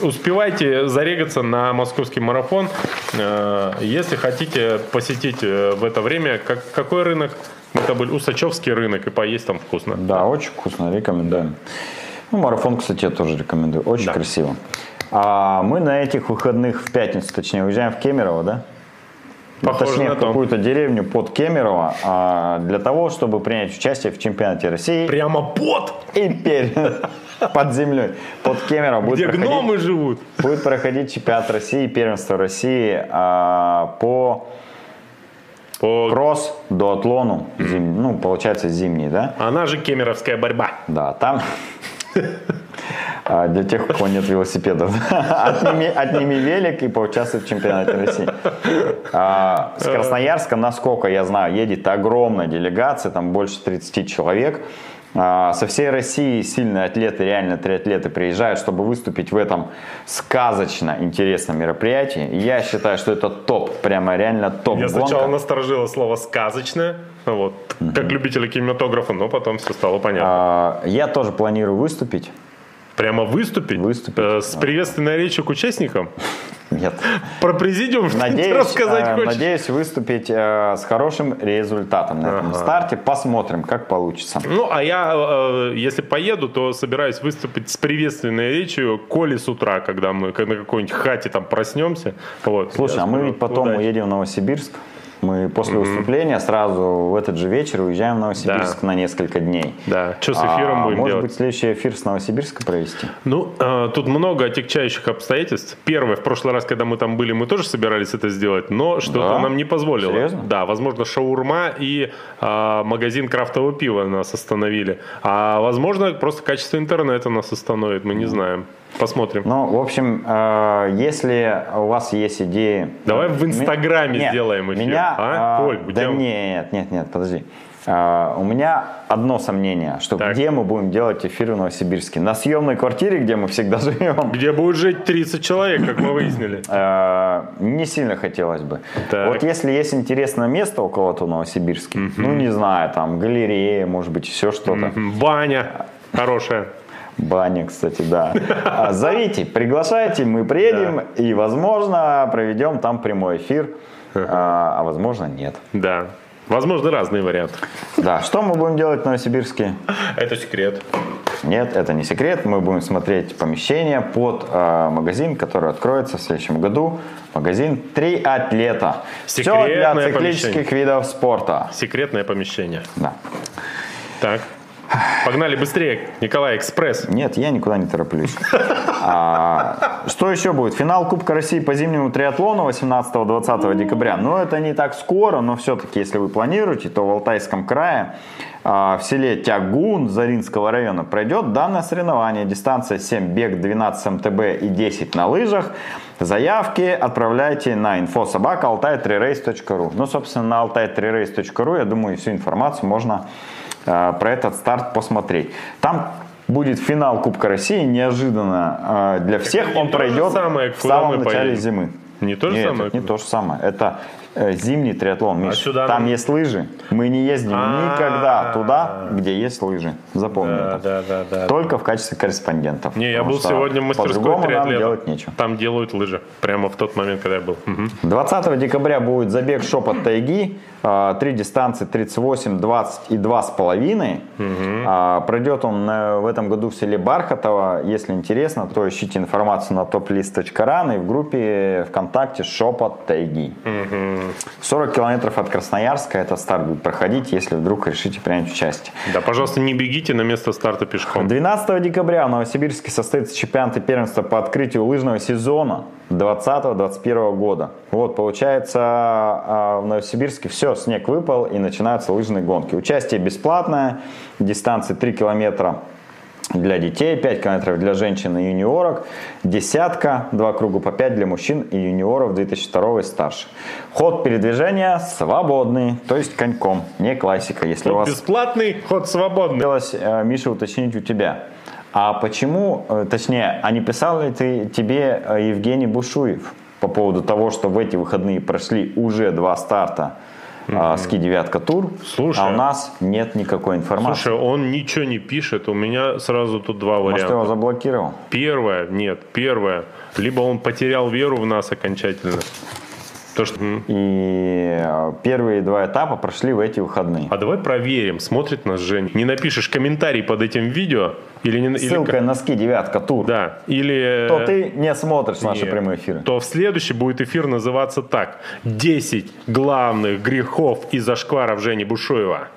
успевайте зарегаться на московский марафон. Э, если хотите посетить э, в это время, как, какой рынок? Это был Усачевский рынок, и поесть там вкусно. Да, очень вкусно, рекомендуем. Ну, марафон, кстати, я тоже рекомендую. Очень да. красиво. А мы на этих выходных в пятницу, точнее, уезжаем в Кемерово, да? Похоже точнее, в какую-то деревню под Кемерово а, для того, чтобы принять участие в чемпионате России. Прямо под? Империя. под землей, под Кемерово. Будет Где проходить, гномы живут. Будет проходить чемпионат России, первенство России а, по по кросс до атлону, зим, ну, получается, зимний, да? Она же кемеровская борьба. Да, там а, для тех, у кого нет велосипедов. отними, отними велик и поучаствуй в чемпионате России. А, с Красноярска, насколько я знаю, едет огромная делегация, там больше 30 человек. А, со всей России сильные атлеты, реально триатлеты приезжают, чтобы выступить в этом сказочно интересном мероприятии. я считаю, что это топ, прямо реально топ. Я сначала насторожило слово сказочное, вот, угу. как любители кинематографа, но потом все стало понятно. А, я тоже планирую выступить. Прямо выступить? Выступить. Э, с приветственной речью к участникам? Нет. Про президиум надеюсь, рассказать э, хочешь? Надеюсь выступить э, с хорошим результатом на ага. этом старте. Посмотрим, как получится. Ну, а я, э, если поеду, то собираюсь выступить с приветственной речью Коли с утра, когда мы на какой-нибудь хате там проснемся. Вот, Слушай, а мы ведь потом удачи. уедем в Новосибирск. Мы после mm-hmm. выступления сразу в этот же вечер уезжаем в Новосибирск да. на несколько дней. Да. Что с эфиром а, будем может делать? быть, следующий эфир с Новосибирска провести? Ну, э, тут много отягчающих обстоятельств. Первое, в прошлый раз, когда мы там были, мы тоже собирались это сделать, но что-то да? нам не позволило. Серьезно? Да, возможно, шаурма и э, магазин крафтового пива нас остановили. А возможно, просто качество интернета нас остановит, мы не знаем. Посмотрим. Ну, в общем, э, если у вас есть идеи... Давай в Инстаграме нет, сделаем эфир. Меня, а? Коль, да тебя... нет, нет, нет, подожди. Uh, у меня одно сомнение, что так. где мы будем делать эфир в Новосибирске? На съемной квартире, где мы всегда живем? Где будет жить 30 человек, как мы выяснили. Uh, не сильно хотелось бы. Так. Вот если есть интересное место у кого-то в Новосибирске, uh-huh. ну не знаю, там галерея, может быть, все что-то. Uh-huh. Баня хорошая. Баня, кстати, да. А, зовите, приглашайте, мы приедем да. и, возможно, проведем там прямой эфир, а, а возможно, нет. Да. Возможно, разные варианты. Да. Что мы будем делать в Новосибирске? Это секрет. Нет, это не секрет. Мы будем смотреть помещение под э, магазин, который откроется в следующем году. Магазин «Три атлета». Секретное Все для циклических помещение. видов спорта. Секретное помещение. Да. Так. Погнали быстрее, Николай, экспресс. Нет, я никуда не тороплюсь. А, что еще будет? Финал Кубка России по зимнему триатлону 18-20 декабря. Ну, это не так скоро, но все-таки, если вы планируете, то в Алтайском крае а, в селе Тягун Заринского района пройдет данное соревнование. Дистанция 7 бег, 12 МТБ и 10 на лыжах. Заявки отправляйте на инфособака altai3race.ru. Ну, собственно, на altai3race.ru, я думаю, всю информацию можно про этот старт посмотреть. Там будет финал Кубка России, неожиданно э, для всех он пройдет в самом начале зимы. Не то же Нет, самое? это не то же самое. Это э, зимний триатлон, Миш. сюда Там нам- есть лыжи. Мы не ездим А-а-а. никогда туда, где есть лыжи. Запомни Да, это. да, да, да. Только в качестве корреспондентов. Не, я был сегодня в мастерской триатлета. делать нечего. Там делают лыжи. Прямо в тот момент, когда я был. Мгм. 20 декабря будет забег шепот тайги. А, Три дистанции 38, 20 и 2,5. А, Пройдет он э, в этом году в селе Бархатово. Если интересно, то ищите информацию на toplist.ran и в группе ВКонтакте шепот тайги. 40 километров от Красноярска этот старт будет проходить, если вдруг решите принять участие. Да, пожалуйста, не бегите на место старта пешком. 12 декабря в Новосибирске состоится чемпионат и первенство по открытию лыжного сезона 2020-2021 года. Вот, получается, а, в Новосибирске все, снег выпал и начинаются лыжные гонки. Участие бесплатное, дистанции 3 километра для детей, 5 километров для женщин и юниорок, десятка, два круга по 5 для мужчин и юниоров 2002 и старше. Ход передвижения свободный, то есть коньком, не классика. Если у Ход вас бесплатный, ход свободный. хотелось, э, Миша, уточнить у тебя. А почему, э, точнее, а не писал ли ты тебе э, Евгений Бушуев по поводу того, что в эти выходные прошли уже два старта э, ски девятка тур, Слушай. а у нас нет никакой информации. Слушай, он ничего не пишет. У меня сразу тут два Может, варианта. его заблокировал? Первое, нет, первое. Либо он потерял веру в нас окончательно. То, что. И э, первые два этапа прошли в эти выходные. а давай проверим, смотрит нас Женя. Не напишешь комментарий под этим видео или не или Ссылка как- на ски девятка тур. Да, или То ты не смотришь наши Нет. прямые эфиры. то в следующий будет эфир называться так. 10 главных грехов и зашкваров Жени Бушуева.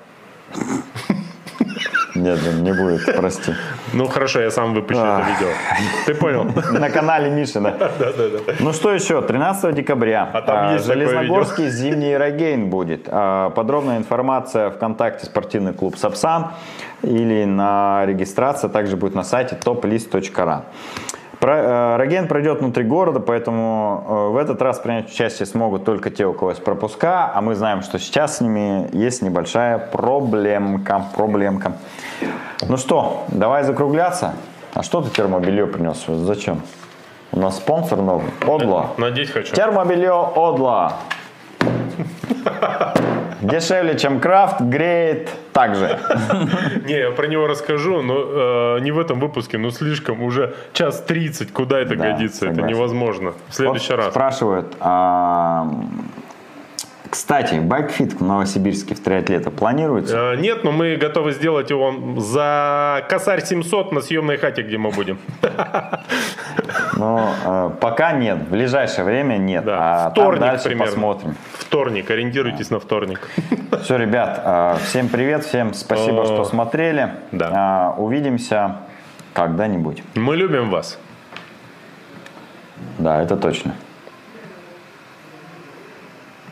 Нет, не будет, прости. Ну хорошо, я сам выпущу это Ах. видео. Ты понял? На канале Миши, да? Ну что еще? 13 декабря. А а, Железногорский зимний рогейн будет. А, Подробная информация ВКонтакте спортивный клуб Сапсан или на регистрация также будет на сайте toplist.ru. Про- э, Рогейн пройдет внутри города, поэтому э, в этот раз принять участие смогут только те, у кого есть пропуска, а мы знаем, что сейчас с ними есть небольшая проблемка. проблемка. Ну что, давай закругляться. А что ты термобелье принес? Зачем? У нас спонсор новый. Одла. Надеть хочу. Термобелье Одла. Дешевле, чем крафт, греет также. Не, я про него расскажу, но э, не в этом выпуске, но слишком уже час 30, куда это Да, годится, это согласен. невозможно. В следующий Вот раз. Спрашивают. а, Кстати, байкфит в Новосибирске в триатлета планируется? Э, Нет, но мы готовы сделать его за косарь 700 на съемной хате, где мы будем. Но э, пока нет, в ближайшее время нет. Да, А там вторник дальше примерно. посмотрим. Вторник, ориентируйтесь на вторник. Все, ребят, э, всем привет, всем спасибо, О, что смотрели. да. Э, Увидимся когда-нибудь. Мы любим вас. Да, это точно.